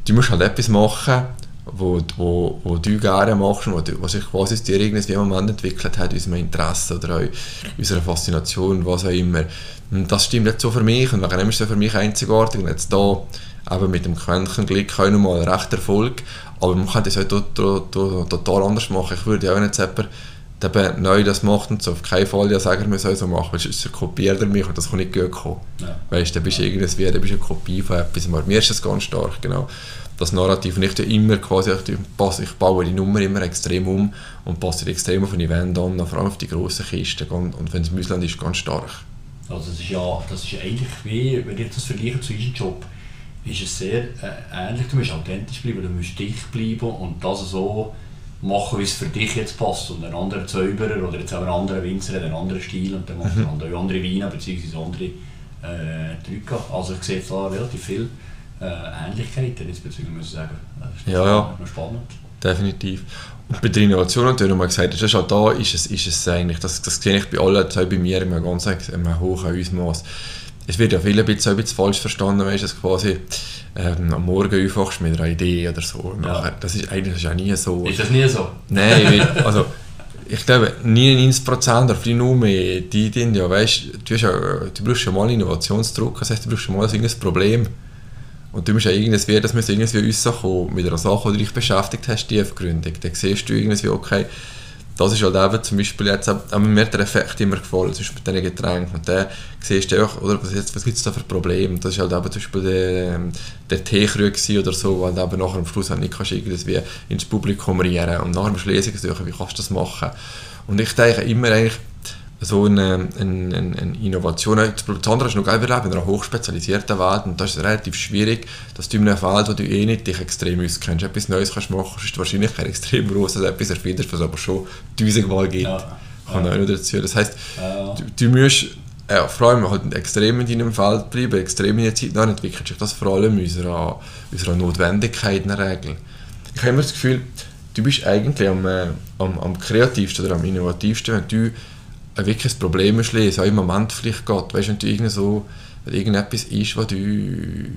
Speaker 2: du musst halt etwas machen, wo, wo, wo du gerne machst, wo, was sich quasi dir irgendwie Moment entwickelt hat, unserem Interesse oder auch unserer Faszination, was auch immer. Und das stimmt jetzt so für mich und dem ist es für mich einzigartig. Und jetzt da eben mit dem Quäntchen Glück auch nochmal ein rechter Erfolg. Aber man kann das auch to to to total anders machen. Ich würde ja auch nicht jemand, der neu das macht und so auf keinen Fall ja sagen, wir sollen so machen, weil sonst kopiert er mich und das kann nicht gut kommen.
Speaker 1: Ja.
Speaker 2: Weißt du, dann bist du irgendwie, dann bist eine Kopie von etwas. Aber mir ist das ganz stark, genau. Das Narrativ. Und ich tue immer quasi, ich, passe, ich baue die Nummer immer extrem um und passe die extrem auf eine Wand an, vor allem auf die grossen Kisten. Und, und wenn es im Ausland ist, ganz stark.
Speaker 1: Also das ist ja, das ist eigentlich wie, wenn ich das vergleiche zu unserem Job, ist es sehr äh, ähnlich. Du musst authentisch bleiben, du musst dich bleiben und das so machen, wie es für dich jetzt passt. Und ein anderer Zauberer oder jetzt auch ein anderer Winzer hat einen anderen Stil und dann macht er andere, Weine bzw. andere äh, Drücke. Also ich sehe da relativ viele äh, Ähnlichkeiten diesbezüglich, muss ich sagen. Das ist
Speaker 2: Ja, ja.
Speaker 1: noch spannend.
Speaker 2: Definitiv. Und bei der Innovation natürlich nochmal gesagt, das ist halt da, ist es, ist es eigentlich, das, das sehe ich bei allen, bei mir immer ganz einem hohen Ausmaß. Es wird ja viele ein bisschen, ein bisschen falsch verstanden, weißt, dass quasi ähm, am Morgen aufwachst mit einer Idee oder so.
Speaker 1: Ja.
Speaker 2: Das ist eigentlich ja nie so.
Speaker 1: Ist das nie so?
Speaker 2: Nein, weil, also ich glaube 99% oder vielleicht nur mehr, die, die ja, weißt, du, ja, du brauchst ja mal Innovationsdruck, das heißt, du brauchst ja mal irgendein Problem. Und du musst ja irgendwie, das muss irgendwie rauskommen mit einer Sache, die dich beschäftigt hast, tiefgründig. Dann siehst du irgendwie, okay, das ist halt eben zum Beispiel jetzt, auch mir der Effekt immer gefallen, zum Beispiel mit diesen Getränken. Und dann siehst du auch, oder, was, was gibt es da für Probleme? Das ist halt eben zum Beispiel der, ähm, der Teekrug oder so, weil du eben nachher am Schluss halt nicht kannst irgendwie ins Publikum rieren und nachher musst Lesungen suchen, wie kannst du das machen? Und ich denke immer eigentlich, so eine, eine, eine Innovation. Das andere ist noch geil, wir leben in einer hochspezialisierten Welt und das ist relativ schwierig, dass du in einem Feld, wo du eh nicht dich extrem auskennst, etwas Neues kannst machen, ist die Wahrscheinlichkeit extrem groß, dass du etwas erfindest, was es aber schon tausendmal gibt. Ja. Ja. auch noch dazu. Das heisst, ja. du, du musst ja, vor allem halt extrem in deinem Feld bleiben, extrem in der Zeit entwickelt sich das vor allem unserer, unserer Notwendigkeit in der Regel. Ich habe immer das Gefühl, du bist eigentlich am, äh, am, am kreativsten oder am innovativsten, wenn du ein wirkliches Problem lösen, auch im Moment vielleicht geht. Weißt wenn du irgend so, irgendetwas ist, wo du, äh,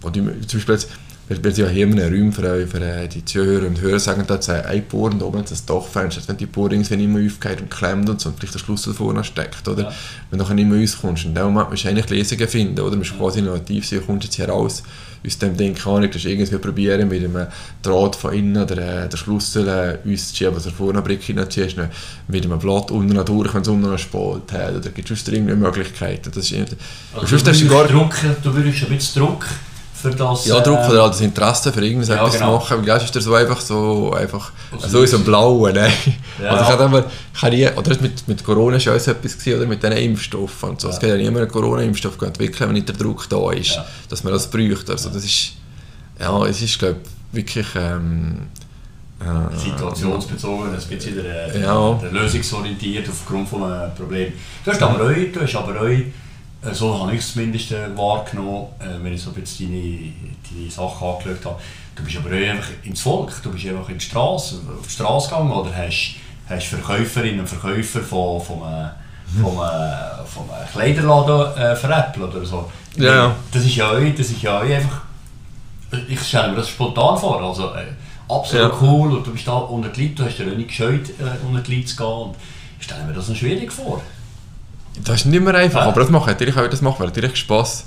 Speaker 2: wo du zum Beispiel jetzt, wir, wir sind ja hier in einem Raum für, für die Zuhörer und Hörer, sagen da ein Bohr und oben das Dachfenster, wenn die Bohr irgendwie nicht mehr aufgeht und klemmt und so und vielleicht der Schlüssel vorne steckt, oder? Ja. Wenn du nachher nicht mehr rauskommst, in dem Moment musst du eigentlich Lesungen finden, oder? Du musst quasi innovativ sein, kommst jetzt hier raus aus dem Ding kann ich das irgendwie probieren, mit einem Draht von innen oder äh, der Schlüssel äh, uns zu schieben, was er vorne Brick hineinziehst, mit einem Blatt unten durch, wenn es unten noch Spalt hat, oder gibt es irgendwie Möglichkeiten. Das ist,
Speaker 1: also du, würdest gar, Druck, du würdest ein bisschen Druck für das...
Speaker 2: Ja, Druck oder halt das Interesse für irgendwas ja, genau. zu machen, weil ist das so einfach so, einfach, so in so einem Blauen, ne? Ja. Also ich hatte immer, ich habe nie, oder mit, mit Corona schon etwas gesehen, oder mit diesen Impfstoffen und so. Ja. Es geht ja niemand einen Corona-Impfstoff entwickeln, wenn nicht der Druck da ist, ja. dass man das bräuchte. Also das ist, ja, es ist, glaube wirklich... Ähm,
Speaker 1: äh, Situationsbezogen, ein bisschen der, der, ja. der lösungsorientiert aufgrund von einem Problem. Du hast aber auch, du hast aber auch so habe ich es zumindest äh, wahrgenommen, äh, wenn ich so bisschen deine, deine Sachen angeschaut habe. Du bist aber einfach ins Volk, du bist einfach in die Straße, auf die Straße gegangen oder hast, hast Verkäuferinnen und Verkäufer von, von, einem, von, einem, von einem Kleiderladen äh, veräppelt oder so.
Speaker 2: Ja.
Speaker 1: Das ist ja auch, das ist ja auch einfach, ich stelle mir das spontan vor, also äh, absolut ja. cool und du bist da unter die Leute, du hast dir nicht gescheut, äh, unter die Leute zu gehen und ich stelle mir das noch schwierig vor.
Speaker 2: Das ist nicht mehr einfach, aber das macht natürlich auch, das macht mir natürlich Spass.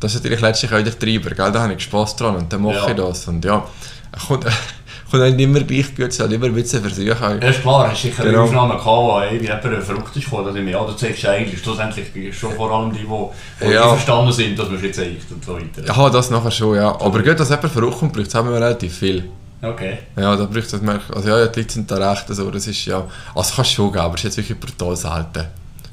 Speaker 2: Das ist natürlich letztlich auch der Treiber, gell? da habe ich Spass dran und dann mache ja. ich das. Und ja, kommt, kommt nicht immer gleich gut, es halt immer ein bisschen versuchen. Ja,
Speaker 1: ist klar, hast sicher genau. Aufnahmen gehabt, wo jemand verrückt ist gekommen, dass ja, du zeigst eigentlich schlussendlich schon vor allem die, die, die ja. verstanden sind, dass man jetzt zeigt und so weiter.
Speaker 2: Ja, das nachher schon, ja. Aber gut, dass jemand verrückt kommt, braucht es haben wir relativ viel.
Speaker 1: Okay.
Speaker 2: Ja, da braucht es, also ja, die Leute sind da recht, also das ist ja, also kannst du schon geben, aber es ist jetzt wirklich brutal selten.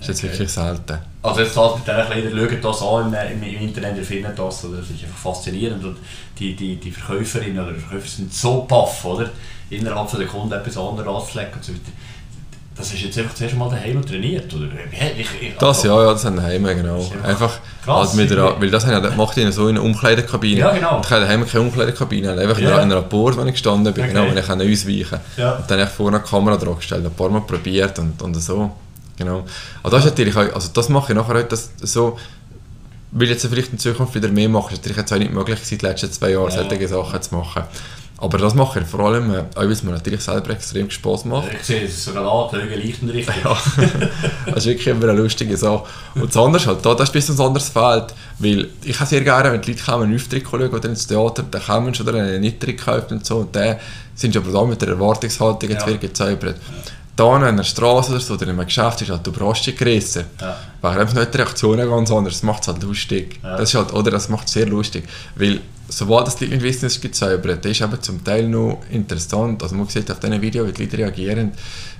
Speaker 2: Das ist jetzt wirklich selten.
Speaker 1: Also jetzt halt mit diesen Kleidern, schaut das an im, im, Internet, ihr findet das, oder? das ist einfach faszinierend und die, die, die Verkäuferinnen oder Verkäufer sind so baff, oder? Innerhalb von der Kunden etwas anderes anzulegen und so weiter. Das ist jetzt einfach zuerst mal daheim trainiert, oder? Ich,
Speaker 2: ich, das, ja, ja, das haben daheim, genau. Einfach, krass, also mit der, weil das ja, macht ich so in einer Umkleidekabine.
Speaker 1: Ja, genau.
Speaker 2: Und ich hatte daheim keine Umkleidekabine, einfach ja. in einer Port, wenn ich gestanden bin, okay. genau, wenn ich ausweichen
Speaker 1: Ja.
Speaker 2: Und dann habe ich vorne eine Kamera drauf gestellt, ein paar Mal probiert und, und so. Genau. Also das, ist natürlich auch, also das mache ich nachher heute das so, will jetzt vielleicht in Zukunft wieder mehr machen, ist natürlich jetzt auch nicht möglich seit den letzten zwei Jahren ja. solche Sachen zu machen. Aber das mache ich vor allem, äh, auch weil es mir natürlich selber extrem Spaß macht.
Speaker 1: Ich sehe, es ist sogar an, die Augen leuchten richtig.
Speaker 2: Ja, das ist wirklich immer eine lustige Sache. Und das andere halt, da, das ist ein bisschen ein anderes Feld, weil ich habe sehr gerne, wenn die Leute kommen, einen Auftritt schauen oder ins Theater, dann kommen sie oder einen Eintritt kaufen und so, und dann sind sie aber da mit der Erwartungshaltung jetzt ja. wieder gezaubert. Ja da an einer Straße oder so, oder in einem Geschäft ist halt, du brauchst dich gerissen. Ja. Weil einfach nicht die Reaktionen ganz anders, das macht es halt lustig. Ja. Das ist halt, oder das macht es sehr lustig. Weil sobald das die Leute wissen, es gibt Cyber, das ist eben zum Teil noch interessant. Also man sieht auf diesen Videos, wie die Leute reagieren.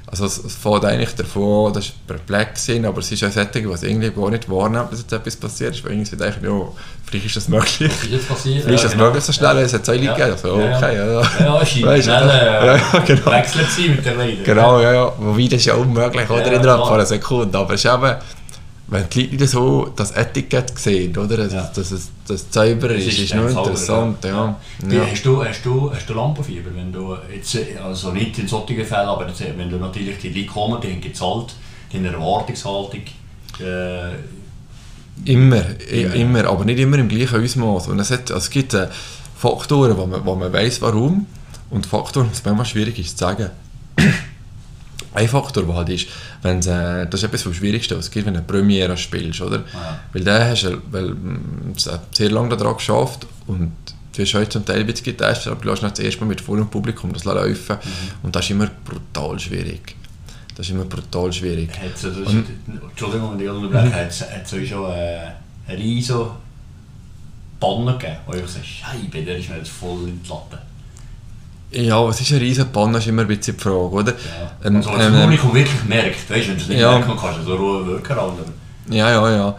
Speaker 2: Also es, es fängt eigentlich davon dass sie perplex sind, aber es ist auch Sättige, was irgendwie gar nicht wahrnimmt, dass jetzt etwas passiert ist, weil irgendwie denken, ja, vielleicht ist das möglich.
Speaker 1: Ist jetzt passiert?
Speaker 2: Vielleicht ist das genau. möglich so schnell, es hat zwei Leute gegeben. Also, okay,
Speaker 1: ja. Ja, ja, es scheint schnell äh, ja, ja, genau. wechseln zu mit der Leuten.
Speaker 2: Genau, ja, ja. Wobei, das ist ja unmöglich, oder, innerhalb von einer Sekunde, aber es ist eben wenn die Leute so das Etikett sehen, oder? Das, ja. dass es das Zauberer ist, ist, ist noch interessant. Ja. Ja.
Speaker 1: ja. Hast, du, hast, du, hast du Lampenfieber? Wenn du jetzt, also nicht in solchen Fällen, aber wenn du natürlich die Leute kommen, die haben gezahlt, die haben eine Erwartungshaltung. Äh,
Speaker 2: immer, immer, immer, aber nicht immer im gleichen Ausmaß. Und es, hat, also es gibt äh, Faktoren, wo man, wo man weiß warum und Faktoren, die es manchmal schwierig ist zu sagen. Ein Faktor, der halt ist, wenn's, äh, das ist etwas vom Schwierigsten, was es gibt, wenn du eine Premiere spielst, oder? Ja. Weil da hast du weil, mm, sehr lange daran geschafft und du hast heute zum Teil ein bisschen getestet, aber du lässt das erste Mal mit vollem Publikum das laufen
Speaker 1: Mhm.
Speaker 2: und das ist immer brutal schwierig. Das ist immer brutal schwierig.
Speaker 1: Hat's, das,
Speaker 2: Und-
Speaker 1: Entschuldigung, wenn ich unterbreche, hat es schon äh, eine riesige Panne gegeben, wo ich so Scheibe, der ist mir jetzt voll in die Latte.
Speaker 2: Ja, es ist eine riesen Panne, ist immer ein bisschen die Frage, oder?
Speaker 1: Ja.
Speaker 2: Ähm,
Speaker 1: also, wenn das
Speaker 2: ähm,
Speaker 1: Publikum wirklich merkt, weißt du, wenn du es nicht
Speaker 2: Ja.
Speaker 1: merkt, dann kannst so Ruhe wirken ran.
Speaker 2: Ja, ja, ja.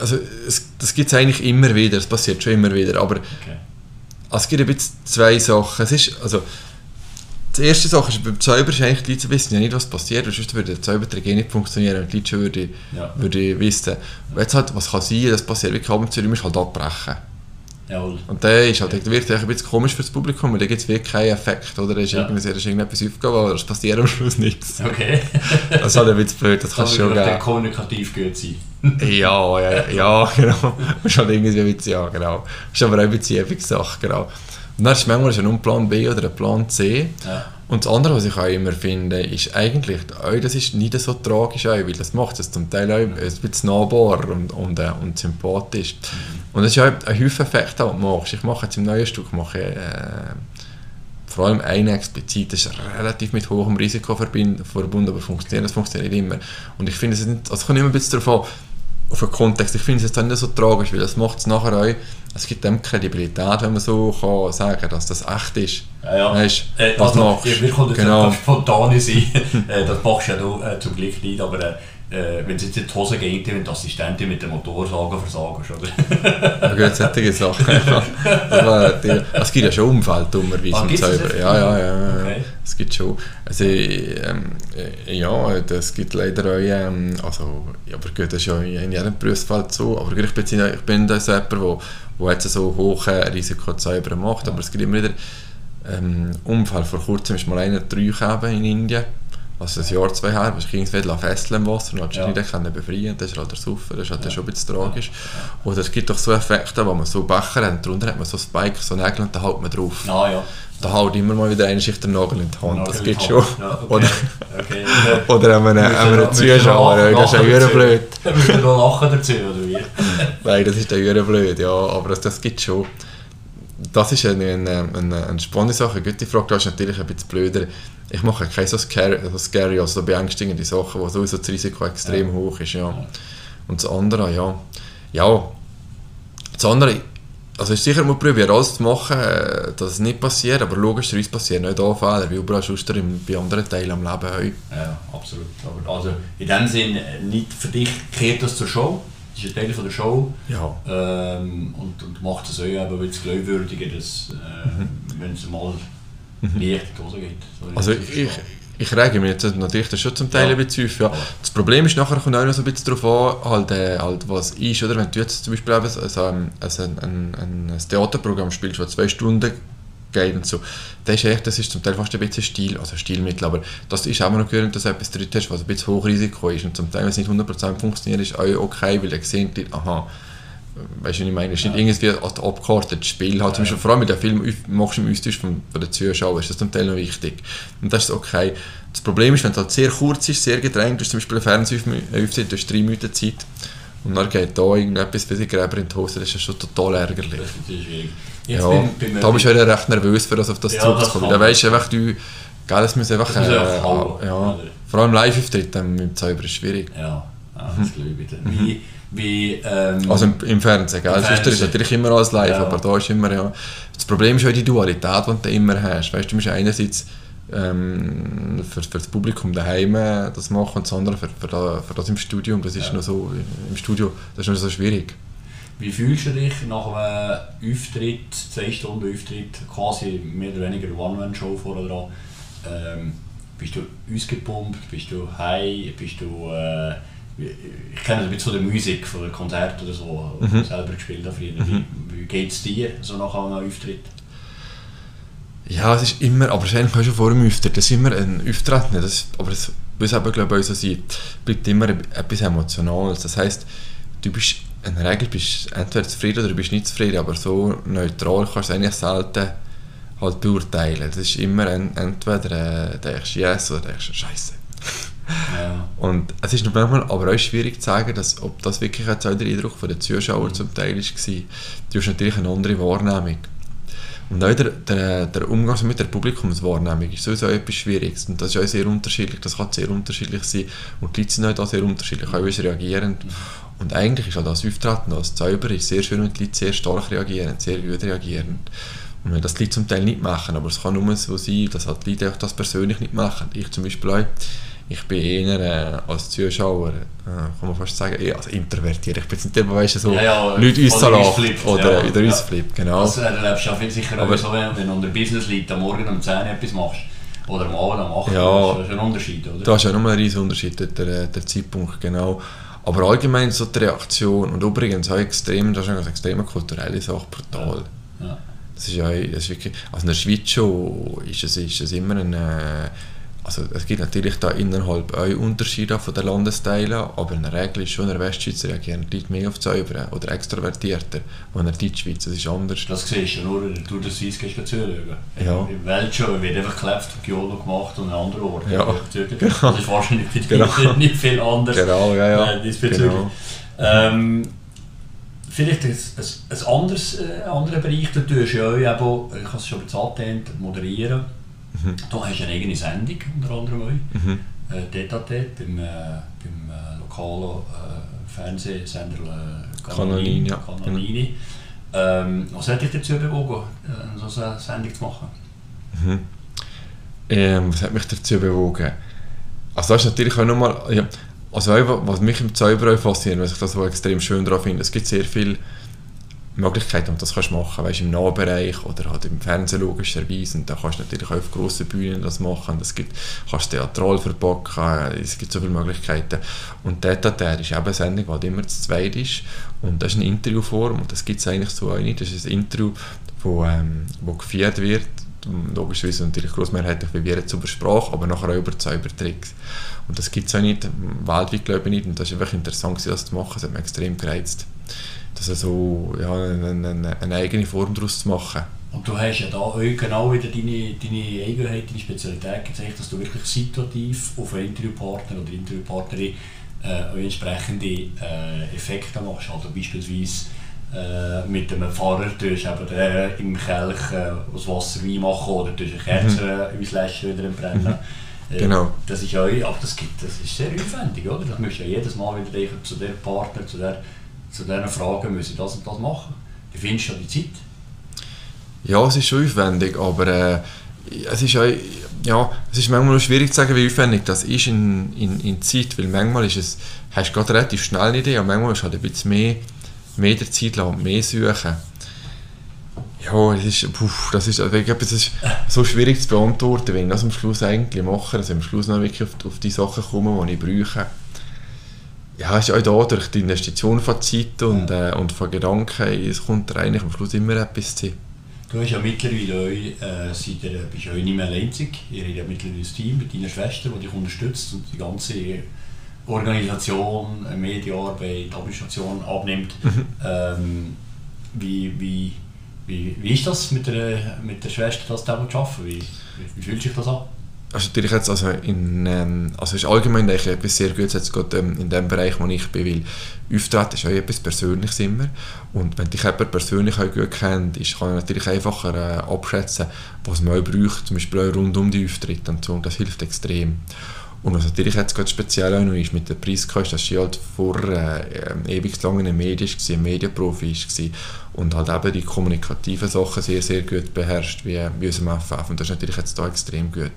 Speaker 2: Also, es, das gibt es eigentlich immer wieder, es passiert schon immer wieder, aber
Speaker 1: Okay.
Speaker 2: Also es gibt ein bisschen zwei Sachen. Es ist, also, die erste Sache ist, beim Zauber ist eigentlich, die Leute wissen ja nicht, was passiert, weil sonst würde der Zaubertrick eh nicht funktionieren und die Leute schon würde,
Speaker 1: Ja.
Speaker 2: würde wissen. Und jetzt halt, was kann sein, das passiert wirklich ab und zu, musst halt abbrechen.
Speaker 1: Jawohl.
Speaker 2: Und der ist halt, der wird ein bisschen komisch für das Publikum, weil da gibt es wirklich keinen Effekt, oder? Da ist,
Speaker 1: Ja.
Speaker 2: irgendwie, da ist irgendetwas aufgegangen, aber es passiert am Schluss nichts.
Speaker 1: Okay.
Speaker 2: Das ist halt ein bisschen blöd, das kannst du
Speaker 1: kann
Speaker 2: schon geben.
Speaker 1: kommunikativ gut sein.
Speaker 2: Ja, ja, ja, genau. Das ist halt irgendwie ein bisschen, ja, genau. Das ist aber auch ein bisschen eine Sache, genau. Und dann ist manchmal ist ein Plan B oder ein Plan C.
Speaker 1: Ja.
Speaker 2: Und das andere, was ich auch immer finde, ist eigentlich, das ist nicht so tragisch, auch, weil das macht es zum Teil auch ein bisschen nahbar und, und, äh, und sympathisch. Und das ist auch ein Haufen Effekt, den du machst. Ich mache jetzt im neuen Stück, mache, äh, vor allem einen explizit, das ist relativ mit hohem Risiko verbunden, aber funktioniert, das funktioniert nicht immer. Und ich finde es nicht, also es kommt immer ein bisschen darauf an, auf den Kontext. Ich finde es jetzt auch nicht so tragisch, weil das macht es nachher auch, es gibt dem Kredibilität, wenn man so kann sagen dass das echt ist.
Speaker 1: Ja, ja.
Speaker 2: Weisst,
Speaker 1: Äh,
Speaker 2: was
Speaker 1: also,
Speaker 2: machst
Speaker 1: ja, Wir können
Speaker 2: Genau.
Speaker 1: spontan sein, äh, das machst du ja du, äh, zum Glück nicht, aber äh, äh, wenn es jetzt in die Hose geht, wenn die Assistentin mit dem Motorsagen versagst, oder?
Speaker 2: Da gibt es solche Sachen. die, es gibt ja schon Umfeld, dummerweise.
Speaker 1: Ah, jetzt?
Speaker 2: ja, ja, ja.
Speaker 1: Okay.
Speaker 2: Es gibt schon. Also, ähm, äh, ja, das gibt leider auch, ähm, also, ja, aber gut, das ist ja in jedem Berufsfeld so. Aber ich bin, ich bin da so jemand, der wo jetzt so hohe Risikozauber macht, aber es gibt immer wieder ähm, Unfall. Vor kurzem ist mal einer drei in Indien. Also ein Jahr, zwei her, was ich irgendwie fesseln im Wasser und hat
Speaker 1: Ja.
Speaker 2: ja. nicht können befreien Das ist halt ersoffen, das ist halt schon ein bisschen tragisch. Oder es gibt doch so Effekte, wo man so Becher hat, drunter hat man so Spikes, so Nägel und da hält man drauf.
Speaker 1: Ah ja.
Speaker 2: Da hält immer mal wieder eine Schicht der Nagel in die Hand, das
Speaker 1: Nagel
Speaker 2: gibt
Speaker 1: in
Speaker 2: schon.
Speaker 1: Ja, okay.
Speaker 2: Oder,
Speaker 1: Okay.
Speaker 2: oder an einem, an einem Zuschauer, das ist ja blöd.
Speaker 1: Da müssen wir noch lachen dazu, oder wie?
Speaker 2: Nein, das ist ja blöd, ja, aber das, das gibt schon. Das ist eine, eine, eine, eine spannende Sache, eine gute Frage, das ist natürlich ein bisschen blöder. Ich mache keine so scary, so scary also so beängstigende Sachen, wo sowieso das Risiko extrem
Speaker 1: Ja.
Speaker 2: hoch ist, ja. Und das andere, ja, ja, das andere, also ist sicher mal probieren, alles zu machen, äh, dass es nicht passiert, aber logischerweise passieren nicht auch Fehler, wie überall sonst im- bei anderen Teilen am Leben auch.
Speaker 1: Ja, absolut. Aber also in dem Sinn, äh, nicht für dich kehrt das zur Show. Das ist ein Teil von der Show.
Speaker 2: Ja.
Speaker 1: Ähm, und, und macht es euch eben ein bisschen glaubwürdiger, dass, äh, wenn es mal leicht in die Hose geht. So
Speaker 2: Mhm. Also ich, ich rege mir jetzt natürlich das schon zum Teil
Speaker 1: Ja.
Speaker 2: ein bisschen auf. Ja. Das Problem ist nachher kommt auch noch so ein bisschen darauf an, halt, äh, halt, was ist, oder? Wenn du jetzt zum Beispiel eben ein, also ein, ein, ein, ein Theaterprogramm spielst, das zwei Stunden geht und so, das ist echt, das ist zum Teil fast ein bisschen Stil, also Stilmittel, aber das ist auch noch gehört, dass du etwas drin hast, was ein bisschen Hochrisiko ist und zum Teil, wenn es nicht 100% funktioniert, ist auch okay, weil dann sehen die, aha, weißt du, was ich meine, es ist nicht irgendwie ein abgekartetes Spiel, halt, zum Beispiel, vor allem mit dem Film machst du im Austausch von, von den Zuschauern, ist das zum Teil noch wichtig. Und das ist okay. Das Problem ist, wenn es halt sehr kurz ist, sehr gedrängt, du hast zum Beispiel einen Fernsehauftritt, du hast drei Minuten Zeit und dann geht da irgendetwas wie die Gräber in die Hose, das ist schon total ärgerlich.
Speaker 1: Das
Speaker 2: Ja,
Speaker 1: beim- beim-
Speaker 2: da bist du ja recht nervös, für das auf das
Speaker 1: Ja,
Speaker 2: zurückzukommen.
Speaker 1: das
Speaker 2: Da weisst du einfach, du, gell, es muss einfach, äh, ja, vor allem Live-Auftritt ähm, mit dem Zauber ist schwierig.
Speaker 1: Ja, ja das glaube ich. Wie, ähm.
Speaker 2: Also im, im Fernsehen, gell?
Speaker 1: Im
Speaker 2: Sonst ist
Speaker 1: Fernsehen.
Speaker 2: natürlich immer alles live,
Speaker 1: Ja.
Speaker 2: aber da ist immer, ja... Das Problem ist auch die Dualität, die du immer hast. Weißt, du musst einerseits ähm, für, für das Publikum daheim äh, das machen und das andere für, für, da, für das im Studio. Und das ist
Speaker 1: Ja.
Speaker 2: noch so, im Studio, das ist noch so schwierig.
Speaker 1: Wie fühlst du dich nach einem Auftritt, zwei Stunden Auftritt, quasi mehr oder weniger One-Man-Show vorher dran? Ähm, bist du ausgepumpt, bist du high, bist du... Äh, ich kenne das ein bisschen der Musik, von den Konzerten oder so, die
Speaker 2: Mhm.
Speaker 1: selber gespielt habe früher. Wie, wie geht es dir so nach einem Auftritt?
Speaker 2: Ja, es ist immer, aber wahrscheinlich schon vor dem Auftritt, das ist immer ein Auftreten, das ist, aber es, was eben, glaube ich, so sein, bleibt immer etwas Emotionales. Das heisst, du bist, in der Regel bist du entweder zufrieden oder du bist nicht zufrieden, aber so neutral kannst du eigentlich selten halt beurteilen. Das ist immer ein, entweder äh, denkst du yes oder denkst du Scheiße. Und es ist manchmal aber auch schwierig zu sagen, dass, ob das wirklich auch der Eindruck von den Zuschauern zum Teil war. Du hast natürlich eine andere Wahrnehmung. Und auch der, der, der Umgang mit der Publikumswahrnehmung ist sowieso etwas Schwieriges. Und das ist auch sehr unterschiedlich, das kann sehr unterschiedlich sein. Und die Leute sind auch sehr unterschiedlich, auch wie reagieren. Und eigentlich ist auch das Auftreten als Zauberer sehr schön, wenn die Leute sehr stark reagieren, sehr gut reagieren. Und wenn das die Leute zum Teil nicht machen, aber es kann nur so sein, dass halt die Leute das persönlich nicht machen. Ich zum Beispiel auch, ich bin eher äh, als Zuschauer, äh, kann man fast sagen, eher also introvertiert. Ich bin nicht der, weißt du, so
Speaker 1: Ja, ja,
Speaker 2: Leute uns
Speaker 1: oder
Speaker 2: oder
Speaker 1: ja.
Speaker 2: oder uns
Speaker 1: Ja.
Speaker 2: flippt, genau.
Speaker 1: Das erlebst du ja viel sicher
Speaker 2: Aber-
Speaker 1: so, wenn wenn du unter Business liegt, am Morgen um 10 Uhr etwas machst. Oder am Abend um 8 Uhr.
Speaker 2: Ja.
Speaker 1: Das ist ein Unterschied, oder?
Speaker 2: Da ist ja nochmal ein riesen Unterschied, der, der, der Zeitpunkt, genau. Aber allgemein so die Reaktion und übrigens auch extrem, das ist eine extrem kulturelle Sache, brutal.
Speaker 1: Ja.
Speaker 2: Das ist ja das ist wirklich, also in der Schweiz schon ist es, ist es immer ein, äh, also es gibt natürlich da innerhalb auch Unterschiede von den Landesteilen, aber in der Regel ist schon der Westschweiz reagieren die Leute mehr auf Säubere oder extrovertierter, als in der Deutschschweiz, das ist anders.
Speaker 1: Das siehst du nur, wenn du de Suisse gehst, zuschauen.
Speaker 2: Ja.
Speaker 1: In der Welt schon wird einfach geklebt und Giolo gemacht und an anderen Orten.
Speaker 2: Ja, genau.
Speaker 1: Das ist wahrscheinlich bei
Speaker 2: Genau.
Speaker 1: nicht viel anders.
Speaker 2: Genau, ja, ja.
Speaker 1: Äh, diesbezüglich.
Speaker 2: Genau.
Speaker 1: Ähm, vielleicht ein, ein, ein anderes, äh, anderer Bereich, da tust du ja auch, eben, ich habe es schon bezahlt, moderieren.
Speaker 2: Mhm.
Speaker 1: Du hast eine eigene Sendung, unter anderem auch.
Speaker 2: Mhm.
Speaker 1: Äh, Tete beim, äh, beim äh, lokalen äh, Fernsehsender äh,
Speaker 2: ja.
Speaker 1: Canalini. Ähm, was hat dich dazu bewogen, äh, so eine Sendung zu machen?
Speaker 2: Mhm. Ähm, was hat mich dazu bewogen? Also das ist natürlich auch nochmal, ja, also was mich im Zauber auch fasziniert, was ich das so extrem schön daran finde, es gibt sehr viele Möglichkeiten, und das kannst du machen, weißt, im Nahbereich oder halt im Fernsehen logischerweise, und da kannst du natürlich auch auf grossen Bühnen das machen, das gibt, kannst theatral verpacken, es gibt so viele Möglichkeiten. Und der der ist eben eine Sendung, die halt immer zu zweit ist, und das ist eine Interviewform, und das gibt es eigentlich so auch nicht, das ist ein Interview, wo, ähm, wo geführt wird, logischerweise natürlich grossmehrheitlich wie wir jetzt über Sprache, aber nachher auch über Zaubertricks. Und das gibt es auch nicht, weltweit glaube ich nicht, und das ist einfach interessant, das zu machen, das hat mich extrem gereizt. Das so, ja, eine, eine, eine eigene Form daraus zu machen.
Speaker 1: Und du hast ja da auch genau wieder deine, deine Eigenheit, deine Spezialität gezeigt, dass du wirklich situativ auf einen Interviewpartner oder Interviewpartnerin äh, entsprechende äh, Effekte machst. Also beispielsweise äh, mit einem Pfarrer tust eben äh, im Kelch äh, aus Wasser Wein machen oder tust eine Kerze mhm. auslöschen wieder brennen. Äh,
Speaker 2: Genau.
Speaker 1: Das ist ja, aber das, gibt, das ist sehr aufwendig, oder? Das musst du ja jedes Mal wieder denken, zu dem Partner, zu der zu diesen Fragen müssen das und das machen. Du findest ja die Zeit.
Speaker 2: Ja, es ist schon aufwendig, aber äh, es ist auch, ja, es ist manchmal schwierig zu sagen, wie aufwendig das ist in, in, in Zeit, weil manchmal ist es, hast du gerade relativ schnell eine Idee, aber manchmal ist halt ein bisschen mehr, mehr der Zeit und mehr suchen. Ja, es ist, puh, das ist, also ich glaube, es ist so schwierig zu beantworten, wenn ich das am Schluss eigentlich mache, dass ich am Schluss noch wirklich auf, auf die Sachen komme, die ich brauche. Ja, ist auch da, durch die Investition von Zeit und, äh, und von Gedanken, es kommt eigentlich am Schluss immer etwas zu.
Speaker 1: Du hast ja mittlerweile auch, äh, seid ihr, bist ja auch nicht mehr einzig. Ihr habt ja mittlerweile ein Team mit deiner Schwester, die dich unterstützt und die ganze Organisation, äh, Medienarbeit, Administration abnimmt. Ähm, wie, wie, wie, wie ist das mit der, mit der Schwester, das zu arbeiten? Wie, wie, wie fühlt sich das an?
Speaker 2: Also natürlich jetzt, also in, ähm, also ist allgemein etwas sehr Gutes jetzt gerade ähm, in dem Bereich, wo ich bin, weil Auftreten ist auch etwas Persönliches immer und wenn dich jemand persönlich auch gut kennt, ist, kann er natürlich einfacher äh, abschätzen, was man auch braucht, zum Beispiel auch rund um die Auftritte und so und das hilft extrem. Und was natürlich jetzt gerade speziell auch noch ist mit der Preiskost, dass sie halt vor äh, ewig lang in den Medien war, ein Medienprofi war und halt eben die kommunikativen Sachen sehr, sehr gut beherrscht, wie, wie unser FF. Und das ist natürlich jetzt da extrem gut.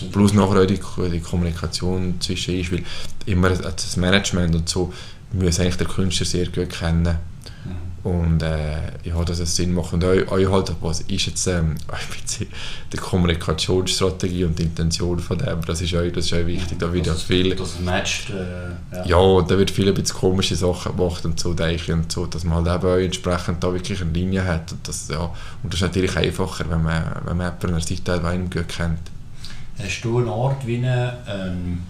Speaker 1: Und
Speaker 2: Plus nachher auch die, die Kommunikation zwischen ist, weil immer das Management und so müssen eigentlich der Künstler sehr gut kennen. Und äh, ja, dass es Sinn macht. Und auch, auch halt, was ist jetzt ähm, ein bisschen die Kommunikationsstrategie und die Intention von dem, das ist auch, das ist auch wichtig. Da wird ja
Speaker 1: dass es-
Speaker 2: viel,
Speaker 1: Dass es matcht. Äh, ja.
Speaker 2: ja, da wird viel ein bisschen komische Sachen gemacht und so, denke und so, dass man halt eben auch entsprechend da wirklich eine Linie hat. Und das, ja, und das ist natürlich einfacher, wenn man, wenn man jemanden an der Seite hat, der einen gut kennt.
Speaker 1: Hast du eine Art wie eine, ähm,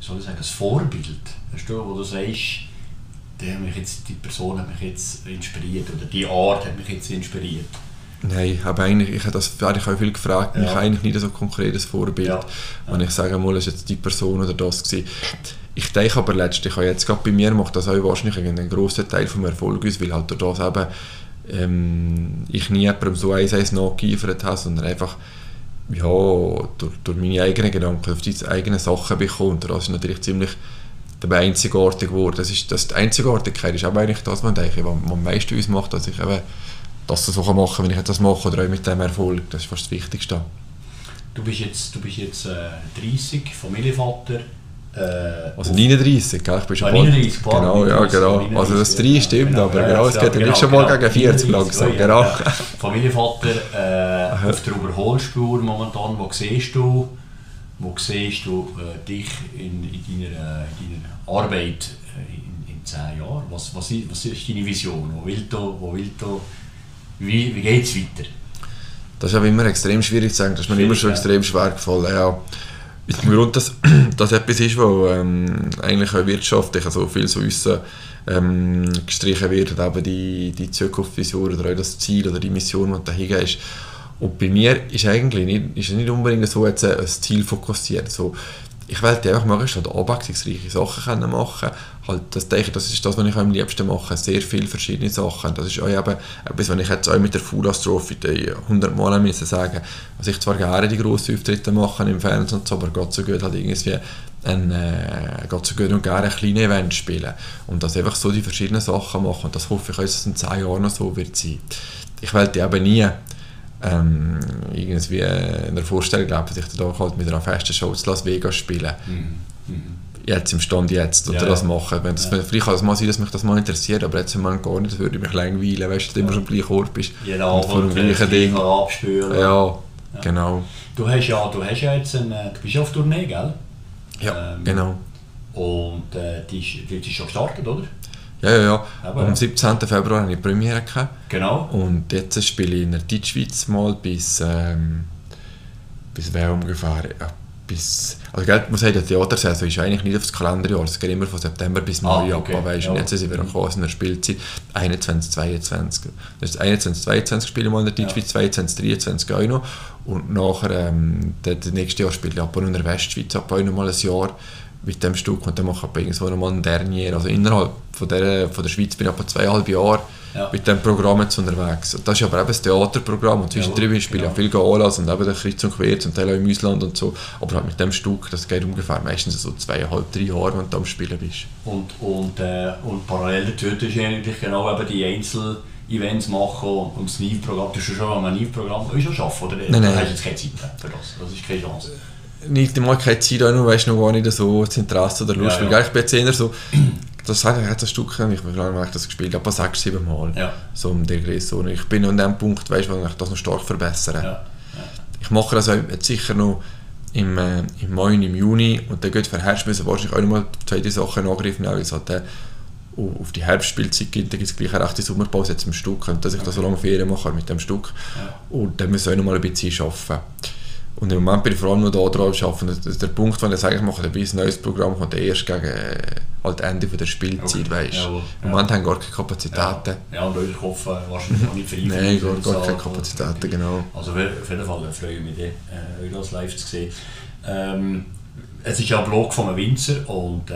Speaker 1: soll ich sagen, ein Vorbild? Hast du, wo du sagst, der hat mich jetzt, die Person hat mich jetzt inspiriert oder die Art hat mich jetzt inspiriert?
Speaker 2: Nein, aber eigentlich, ich habe das werde ich auch viel gefragt,
Speaker 1: Ja.
Speaker 2: ich habe eigentlich nicht so ein konkretes Vorbild,
Speaker 1: Ja.
Speaker 2: wenn ich sage, mal, ist jetzt die Person oder das gewesen. Ich denke aber letztlich, auch jetzt gerade bei mir macht das auch wahrscheinlich einen grossen Teil vom Erfolg aus, weil halt durch das eben ähm, ich nie jemandem so eins eins nachgeeifert habe, sondern einfach ja, durch, durch meine eigenen Gedanken auf diese eigenen Sachen bekomme. Und das ist natürlich ziemlich dabei einzigartig geworden. Das ist, das, die Einzigartigkeit ist aber eigentlich das, was, denke, was, was am meisten uns macht, dass ich eben das so machen kann, wenn ich das mache oder auch mit dem Erfolg. Das ist fast das Wichtigste.
Speaker 1: Du bist jetzt, du bist jetzt äh, 30, Familienvater. Äh,
Speaker 2: also 39, gell? ich bin schon
Speaker 1: Ah,
Speaker 2: bald-
Speaker 1: 39,
Speaker 2: Genau, ja,
Speaker 1: 39,
Speaker 2: genau.
Speaker 1: 39,
Speaker 2: Also das 3
Speaker 1: ja,
Speaker 2: stimmt,
Speaker 1: genau,
Speaker 2: aber
Speaker 1: ja,
Speaker 2: genau, es
Speaker 1: ja,
Speaker 2: geht ja
Speaker 1: genau,
Speaker 2: nicht schon mal
Speaker 1: genau,
Speaker 2: gegen 40
Speaker 1: 39,
Speaker 2: langsam.
Speaker 1: ja,
Speaker 2: Genau.
Speaker 1: ja. Familienvater äh, auf der Überholspur momentan, wo siehst du, wo siehst du äh, dich in, in, deiner, äh, in deiner Arbeit äh, in, in 10 Jahren? Was, was, ist, was ist deine Vision? Wo willst du, wo willst du, wie, wie geht es weiter?
Speaker 2: Das ist aber immer extrem schwierig zu sagen, das ist mir immer schon
Speaker 1: ja.
Speaker 2: extrem schwer gefallen. Ja. Aus dem Grund, dass das etwas ist, wo ähm, eigentlich auch wirtschaftlich also viel so uns ähm, gestrichen wird, eben die, die Zukunftsvision oder auch das Ziel oder die Mission, die dahinter ist. Und bei mir ist eigentlich nicht, ist es nicht unbedingt so jetzt ein Ziel fokussiert. So, ich wollte einfach möglichst halt abwechslungsreiche Sachen können machen. Halt das denke das ist das, was ich am liebsten mache, sehr viele verschiedene Sachen. Das ist auch eben etwas, was ich jetzt auch mit der Fulas Trophy die 100 Mal müssen sagen, also ich zwar gerne die grossen Auftritte mache im Fernsehen und so, aber Gott so gut halt irgendwie ein, äh, Gott so gut und gerne ein kleines Event spielen. Und das einfach so die verschiedenen Sachen machen. Und das hoffe ich dass es in 10 Jahren noch so wird sein. Ich wollte eben nie ähm, irgendwie in der Vorstellung glaube dass ich da halt mit einer festen Show zu Las Vegas spiele jetzt im Stand jetzt oder
Speaker 1: Ja,
Speaker 2: das machen. Wenn das,
Speaker 1: Ja.
Speaker 2: Vielleicht kann es mal sein, dass mich das mal interessiert, aber jetzt im Moment gar nicht, das würde mich langweilen, weißt du, dass du immer schon am gleichen Ort bist.
Speaker 1: Jeden
Speaker 2: und vor dem gleichen
Speaker 1: äh,
Speaker 2: Ding.
Speaker 1: abspülen.
Speaker 2: Ja, genau.
Speaker 1: Du hast ja, du hast ja jetzt eine, du bist ja auf Tournee, gell?
Speaker 2: Ja,
Speaker 1: Ähm,
Speaker 2: genau.
Speaker 1: Und äh, die, ist, die ist schon gestartet, oder?
Speaker 2: Ja, ja, ja.
Speaker 1: Aber
Speaker 2: Am
Speaker 1: ja.
Speaker 2: 17. Februar hatte ich Premiere. Gehabt.
Speaker 1: Genau.
Speaker 2: Und jetzt spiele ich in der Deutschschweiz mal bis, ähm, bis wer ungefähr, ja, bis, also gell, man sagt, die Theatersaison ist eigentlich nicht aufs Kalenderjahr, es geht immer von September bis
Speaker 1: Ah,
Speaker 2: Mai
Speaker 1: okay,
Speaker 2: weißt,
Speaker 1: ja.
Speaker 2: und jetzt sind wir auch quasi in der Spielzeit 21, 22. Das ist 21, 22 spiele ich mal in der Deutschschweiz, 22, 23 auch noch und nachher, ähm, das nächste Jahr spiele ich ab und in der Westschweiz ab auch noch mal ein Jahr mit dem Stück und dann mache ich irgendwo noch mal ein Dernier, also innerhalb von der, von der Schweiz bin ich etwa zweieinhalb Jahre
Speaker 1: Ja.
Speaker 2: mit dem Programm jetzt unterwegs. Und das ist aber eben das Theaterprogramm und zwischendrin
Speaker 1: Ja,
Speaker 2: spiele ich
Speaker 1: genau.
Speaker 2: viel Galas und eben der Kreuz und Quer, zum Teil auch im Ausland und so. Aber halt mit dem Stück, das geht ungefähr meistens so zweieinhalb, drei Jahre, wenn du am Spielen bist.
Speaker 1: Und, und, äh, und parallel dazu du eigentlich genau eben die Einzel-Events machen und, das NIV-Programm. Du hast schon am NIV-Programm schon arbeiten, oder?
Speaker 2: Nein,
Speaker 1: Du
Speaker 2: nein.
Speaker 1: hast jetzt keine Zeit für das. Das ist keine Chance.
Speaker 2: Nicht einmal keine Zeit, noch, weißt du, noch gar nicht so Interesse oder Lust.
Speaker 1: Ja, ja.
Speaker 2: Weil ich bin jetzt eher so, das sage ich jetzt ein Stück, ich lange habe ich das gespielt, etwa sechs, sieben Mal.
Speaker 1: Ja.
Speaker 2: So um die Größe. Ich bin an dem Punkt, weißt wo ich das noch stark verbessern.
Speaker 1: Ja.
Speaker 2: Ich mache das jetzt sicher noch im, äh, im Mai und im Juni und dann geht für Herbst müssen wir wahrscheinlich auch noch mal zweite Sachen nehmen, weil es halt äh, au- auf die Herbstspielzeit geht, dann gibt es gleich eine rechte Sommerpause jetzt im Stück und dass ich da so lange Ferien mache mit dem Stück und dann müssen wir auch noch mal ein bisschen arbeiten. Und im Moment bin ich vor allem noch da dran am arbeiten. Das ist der Punkt, wenn ich sage, ich mache ein bisschen neues Programm, kommt erst gegen äh, halt Ende von der Spielzeit,
Speaker 1: Okay,
Speaker 2: weißt
Speaker 1: jawohl,
Speaker 2: Im
Speaker 1: ja.
Speaker 2: Moment haben gar keine
Speaker 1: Ja.
Speaker 2: Kapazitäten.
Speaker 1: ja, und euer Kopf wahrscheinlich auch nicht für
Speaker 2: Nein, gar, gar keine. Kapazitäten, genau.
Speaker 1: Also auf jeden Fall freue ich mich, äh, euch das live zu sehen. Ähm, es ist ja ein Blog von einem Winzer und äh,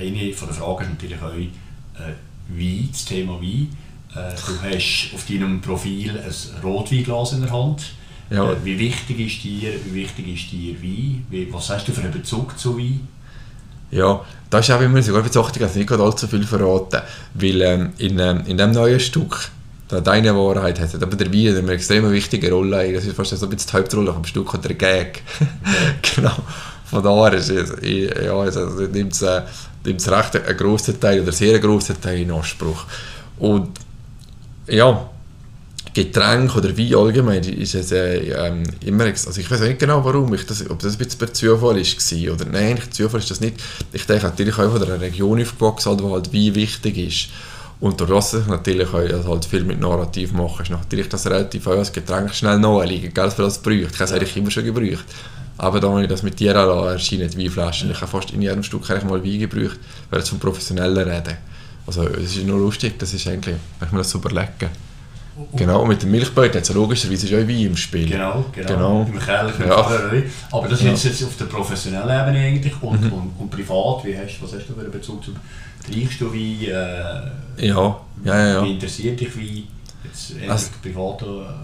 Speaker 1: eine von den Fragen ist natürlich auch äh, Wein, das Thema Wein. Äh, du hast auf deinem Profil ein Rotweinglas in der Hand.
Speaker 2: Ja.
Speaker 1: Äh, wie wichtig ist dir, wie wichtig ist dir Wein? Wie, was hast du für einen Bezug zu Wein?
Speaker 2: Ja, das ist auch immer sogar bezogen, also nicht allzu viel verraten, weil ähm, in, ähm, in dem neuen Stück, da deine Wahrheit hat, aber der Wein eine extrem wichtige Rolle, das ist fast so ein bisschen die Hauptrolle vom Stück und der Gag. genau, von daher ist es, ja, also nimmt es äh, nimmt's recht einen grossen Teil oder sehr grossen Teil in Anspruch. Und ja, Getränk oder Wein allgemein ist es äh, ähm, immer, also ich weiß nicht genau warum, ich das, ob das ein bisschen per Zufall ist war oder nein, Zufall ist das nicht. Ich denke natürlich auch von einer Region aufgewachsen, halt, wo halt Wein wichtig ist. Und durch das ich natürlich auch also halt viel mit Narrativ mache, ist natürlich das relativ auch als Getränk schnell naheliegen, gell, für das braucht. Ich habe es eigentlich immer schon gebraucht. Aber da, wenn ich das mit dir die Weinflaschen, ich habe fast in jedem Stück mal Wein gebraucht, weil jetzt vom Professionellen reden. Also es ist nur lustig, das ist eigentlich, wenn ich mir das so überlege. Genau, und mit dem Milchbeutel jetzt logischerweise ist auch Wein im Spiel.
Speaker 1: Genau, genau.
Speaker 2: Genau.
Speaker 1: Im Keller
Speaker 2: Ja.
Speaker 1: Aber das
Speaker 2: Ja.
Speaker 1: jetzt, jetzt auf der professionellen Ebene eigentlich und,
Speaker 2: Mhm.
Speaker 1: und, und privat. Wie hast, was hast du für einen Bezug zu Trinkst du Wein? Äh,
Speaker 2: Ja, ja, ja.
Speaker 1: Wie
Speaker 2: ja.
Speaker 1: interessiert dich Wein? Jetzt also, privat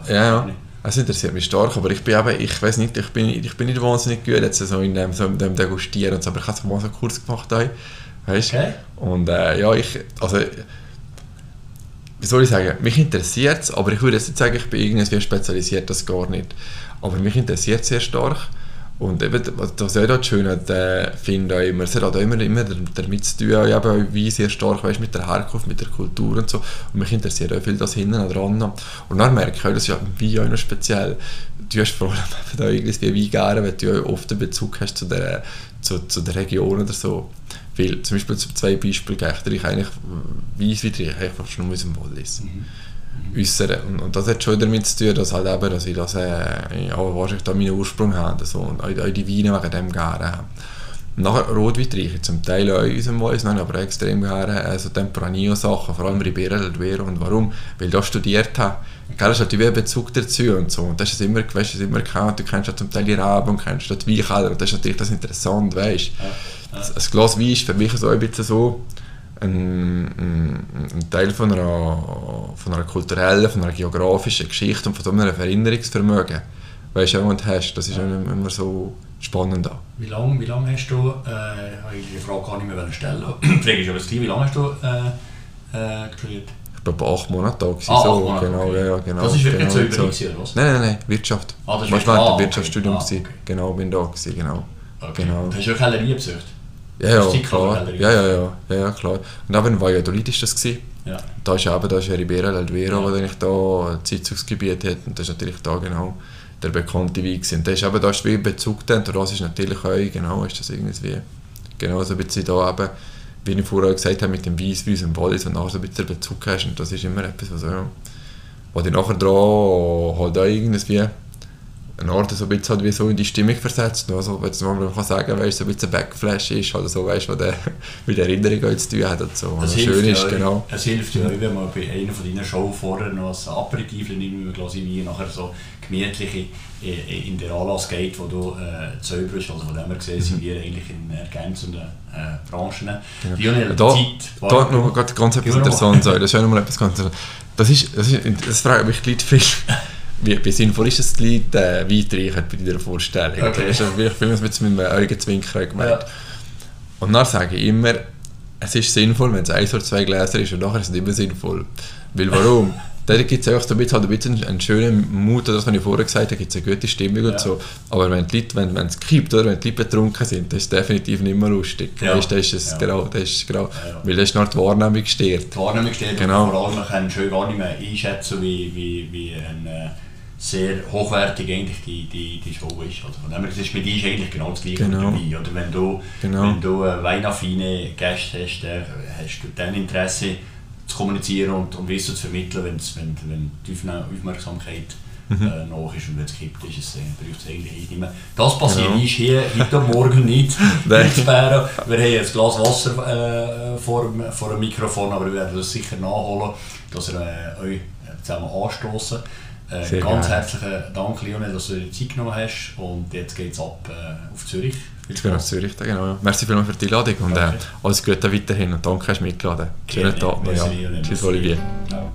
Speaker 2: äh, Ja, ja. Es interessiert mich stark, aber ich bin eben, ich weiß nicht, ich bin, ich bin nicht wahnsinnig gut jetzt so in dem, so in dem Degustieren und so, aber ich habe es mal so einen Kurs gemacht, weißt
Speaker 1: okay.
Speaker 2: Und äh, ja, ich, also, wie soll ich sagen, mich interessiert es, aber ich würde jetzt nicht sagen, ich bin irgendwie spezialisiert, das gar nicht. Aber mich interessiert es sehr stark und eben, was ich auch schön äh, finde, immer, es hat auch immer, immer damit zu tun, eben, wie sehr stark weißt, mit der Herkunft, mit der Kultur und so. Und mich interessiert auch viel das hinten dran. Und dann merke ich auch, das ist ja Wein auch noch speziell. Du hast vor allem da irgendwie Wein gerne, wenn du oft einen Bezug hast zu der, zu, zu der Region oder so. Weil, zum Beispiel zwei Beispielen gebe ich eigentlich Weiss wie ich einfach schon nur aus dem Wallis. Mhm äußern. Und, und, das hat schon damit zu tun, dass, halt eben, dass ich das äh, ja, wahrscheinlich da meinen Ursprung habe so, und auch, auch die Weine wegen dem gerne habe. Nachher Rotwein ich zum Teil auch in unserem Weiss, aber extrem gerne also Tempranillo-Sachen, vor allem Ribera del Duero. Und warum? Weil ich studiert habe. Gell, hast halt einen Bezug dazu und so. Und das ist immer, weißt, ist immer gekannt. Du kennst ja zum Teil die Raben und kennst die Weinkeller. Und das ist natürlich das interessant, weißt ja, ja. Ein Glas Wein ist für mich so ein bisschen so, ein, ein, ein, Teil von einer, von einer kulturellen, von einer geografischen Geschichte und von so einem Erinnerungsvermögen. Weißt du, du hast, das ist ja. immer so spannend.
Speaker 1: Wie lange wie lang hast du, äh, ich die Frage gar nicht mehr stellen, die Frage ist aber wie lange hast du äh, äh, studiert?
Speaker 2: Ich war bei acht Monaten da.
Speaker 1: Ah, so, Monate,
Speaker 2: genau, okay. ja, genau.
Speaker 1: Das ist wirklich
Speaker 2: genau,
Speaker 1: so über so. oder was?
Speaker 2: Nein, nein, nein, Wirtschaft.
Speaker 1: Ah, das
Speaker 2: ist
Speaker 1: Wirtschaft. Ah,
Speaker 2: okay. Wirtschaftsstudium. Ah, okay. Genau, bin da gewesen, genau.
Speaker 1: Okay.
Speaker 2: genau.
Speaker 1: Und hast du auch Kellerie besucht?
Speaker 2: Ja, ja, klar. Ja, ja, ja, ja, klar. Und eben in Valladolid war das. Gewesen.
Speaker 1: Ja.
Speaker 2: Da ist eben da ist Ribera del Duero, ja. das da ein Sitzungsgebiet hat. Und das ist natürlich da genau der bekannte Wein. Und das ist eben, da ist wie Bezug dann, und das ist natürlich auch, genau, ist das irgendwie, genau so ein bisschen da eben, wie ich vorher gesagt habe, mit dem Weiss, wie im Wallis, und nachher so ein bisschen Bezug hast. Und das ist immer etwas, was, ja, was dich nachher dran halt auch irgendwie eine Art so ein bisschen halt wie so in die Stimmung versetzt. Also, wenn man kann sagen weißt, so ein bisschen Backflash ist, oder so, weißt, was der mit der Erinnerung zu tun hat. Und so.
Speaker 1: Es schön ist, ja, genau. Es hilft ja, wenn man bei einer von deinen Show vorher noch ein Aperitif nimmt, ein Glas Wein, nachher so gemütlich in den Anlass geht, wo du äh, zauberst. Also von dem her gesehen sind wir eigentlich in ergänzenden äh, Branchen.
Speaker 2: Genau. Lionel, da, Zeit. Da noch ganz etwas Interessantes. Das ist ja noch mal etwas ganz Das ist, das, ist, das fragt mich Leute viel. wie, wie sinnvoll ist es, die Leute äh, Wein bei dieser Vorstellung? Okay. Das ist wirklich viel mit einem Augenzwinkern gemeint. Ja. Und dann sage ich immer, es ist sinnvoll, wenn es eins oder zwei Gläser ist und nachher ist es nicht mehr sinnvoll. Weil warum? da gibt es auch so ein bisschen, halt ein bisschen einen schönen Mut, das, was ich vorher gesagt habe, gibt es eine gute Stimmung ja. und so. Aber wenn die Leute, wenn, wenn es kippt, oder wenn die Leute betrunken sind, das ist definitiv nicht mehr lustig. Ja. Weißt, das ist es, ja. genau, das ist genau, ja, weil das ist noch die Wahrnehmung gestört.
Speaker 1: Die Wahrnehmung gestört genau. und vor allem, man kann schön gar nicht mehr einschätzen, wie, wie, wie ein... Äh, sehr hochwertig eigentlich die, die, die Show ist. Also von dem her, ist bei dir eigentlich genau das gleiche
Speaker 2: genau.
Speaker 1: dabei. Oder wenn du,
Speaker 2: genau.
Speaker 1: wenn du äh, weinaffine Gäste hast, dann hast du dann Interesse zu kommunizieren und, und Wissen zu vermitteln, wenn's, wenn, wenn die Aufmerksamkeit mhm. äh, nach ist und wenn es kippt, ist es, äh, braucht es eigentlich nicht mehr. Das passiert genau. ist hier heute Morgen nicht Bären. Wir haben ein Glas Wasser äh, vor, vor dem Mikrofon, aber wir werden das sicher nachholen, dass ihr äh, euch zusammen anstoßen. Äh, ganz geil. herzlichen Dank, Lionel, dass du dir Zeit genommen hast. Und jetzt geht es ab äh, auf Zürich.
Speaker 2: Jetzt gehen wir auf Zürich, genau. Merci vielmals für die Einladung und äh, alles Gute weiterhin und danke, dass du mitgeladen Schönen Tag noch. Ja. Tschüss, Olivier. Ja.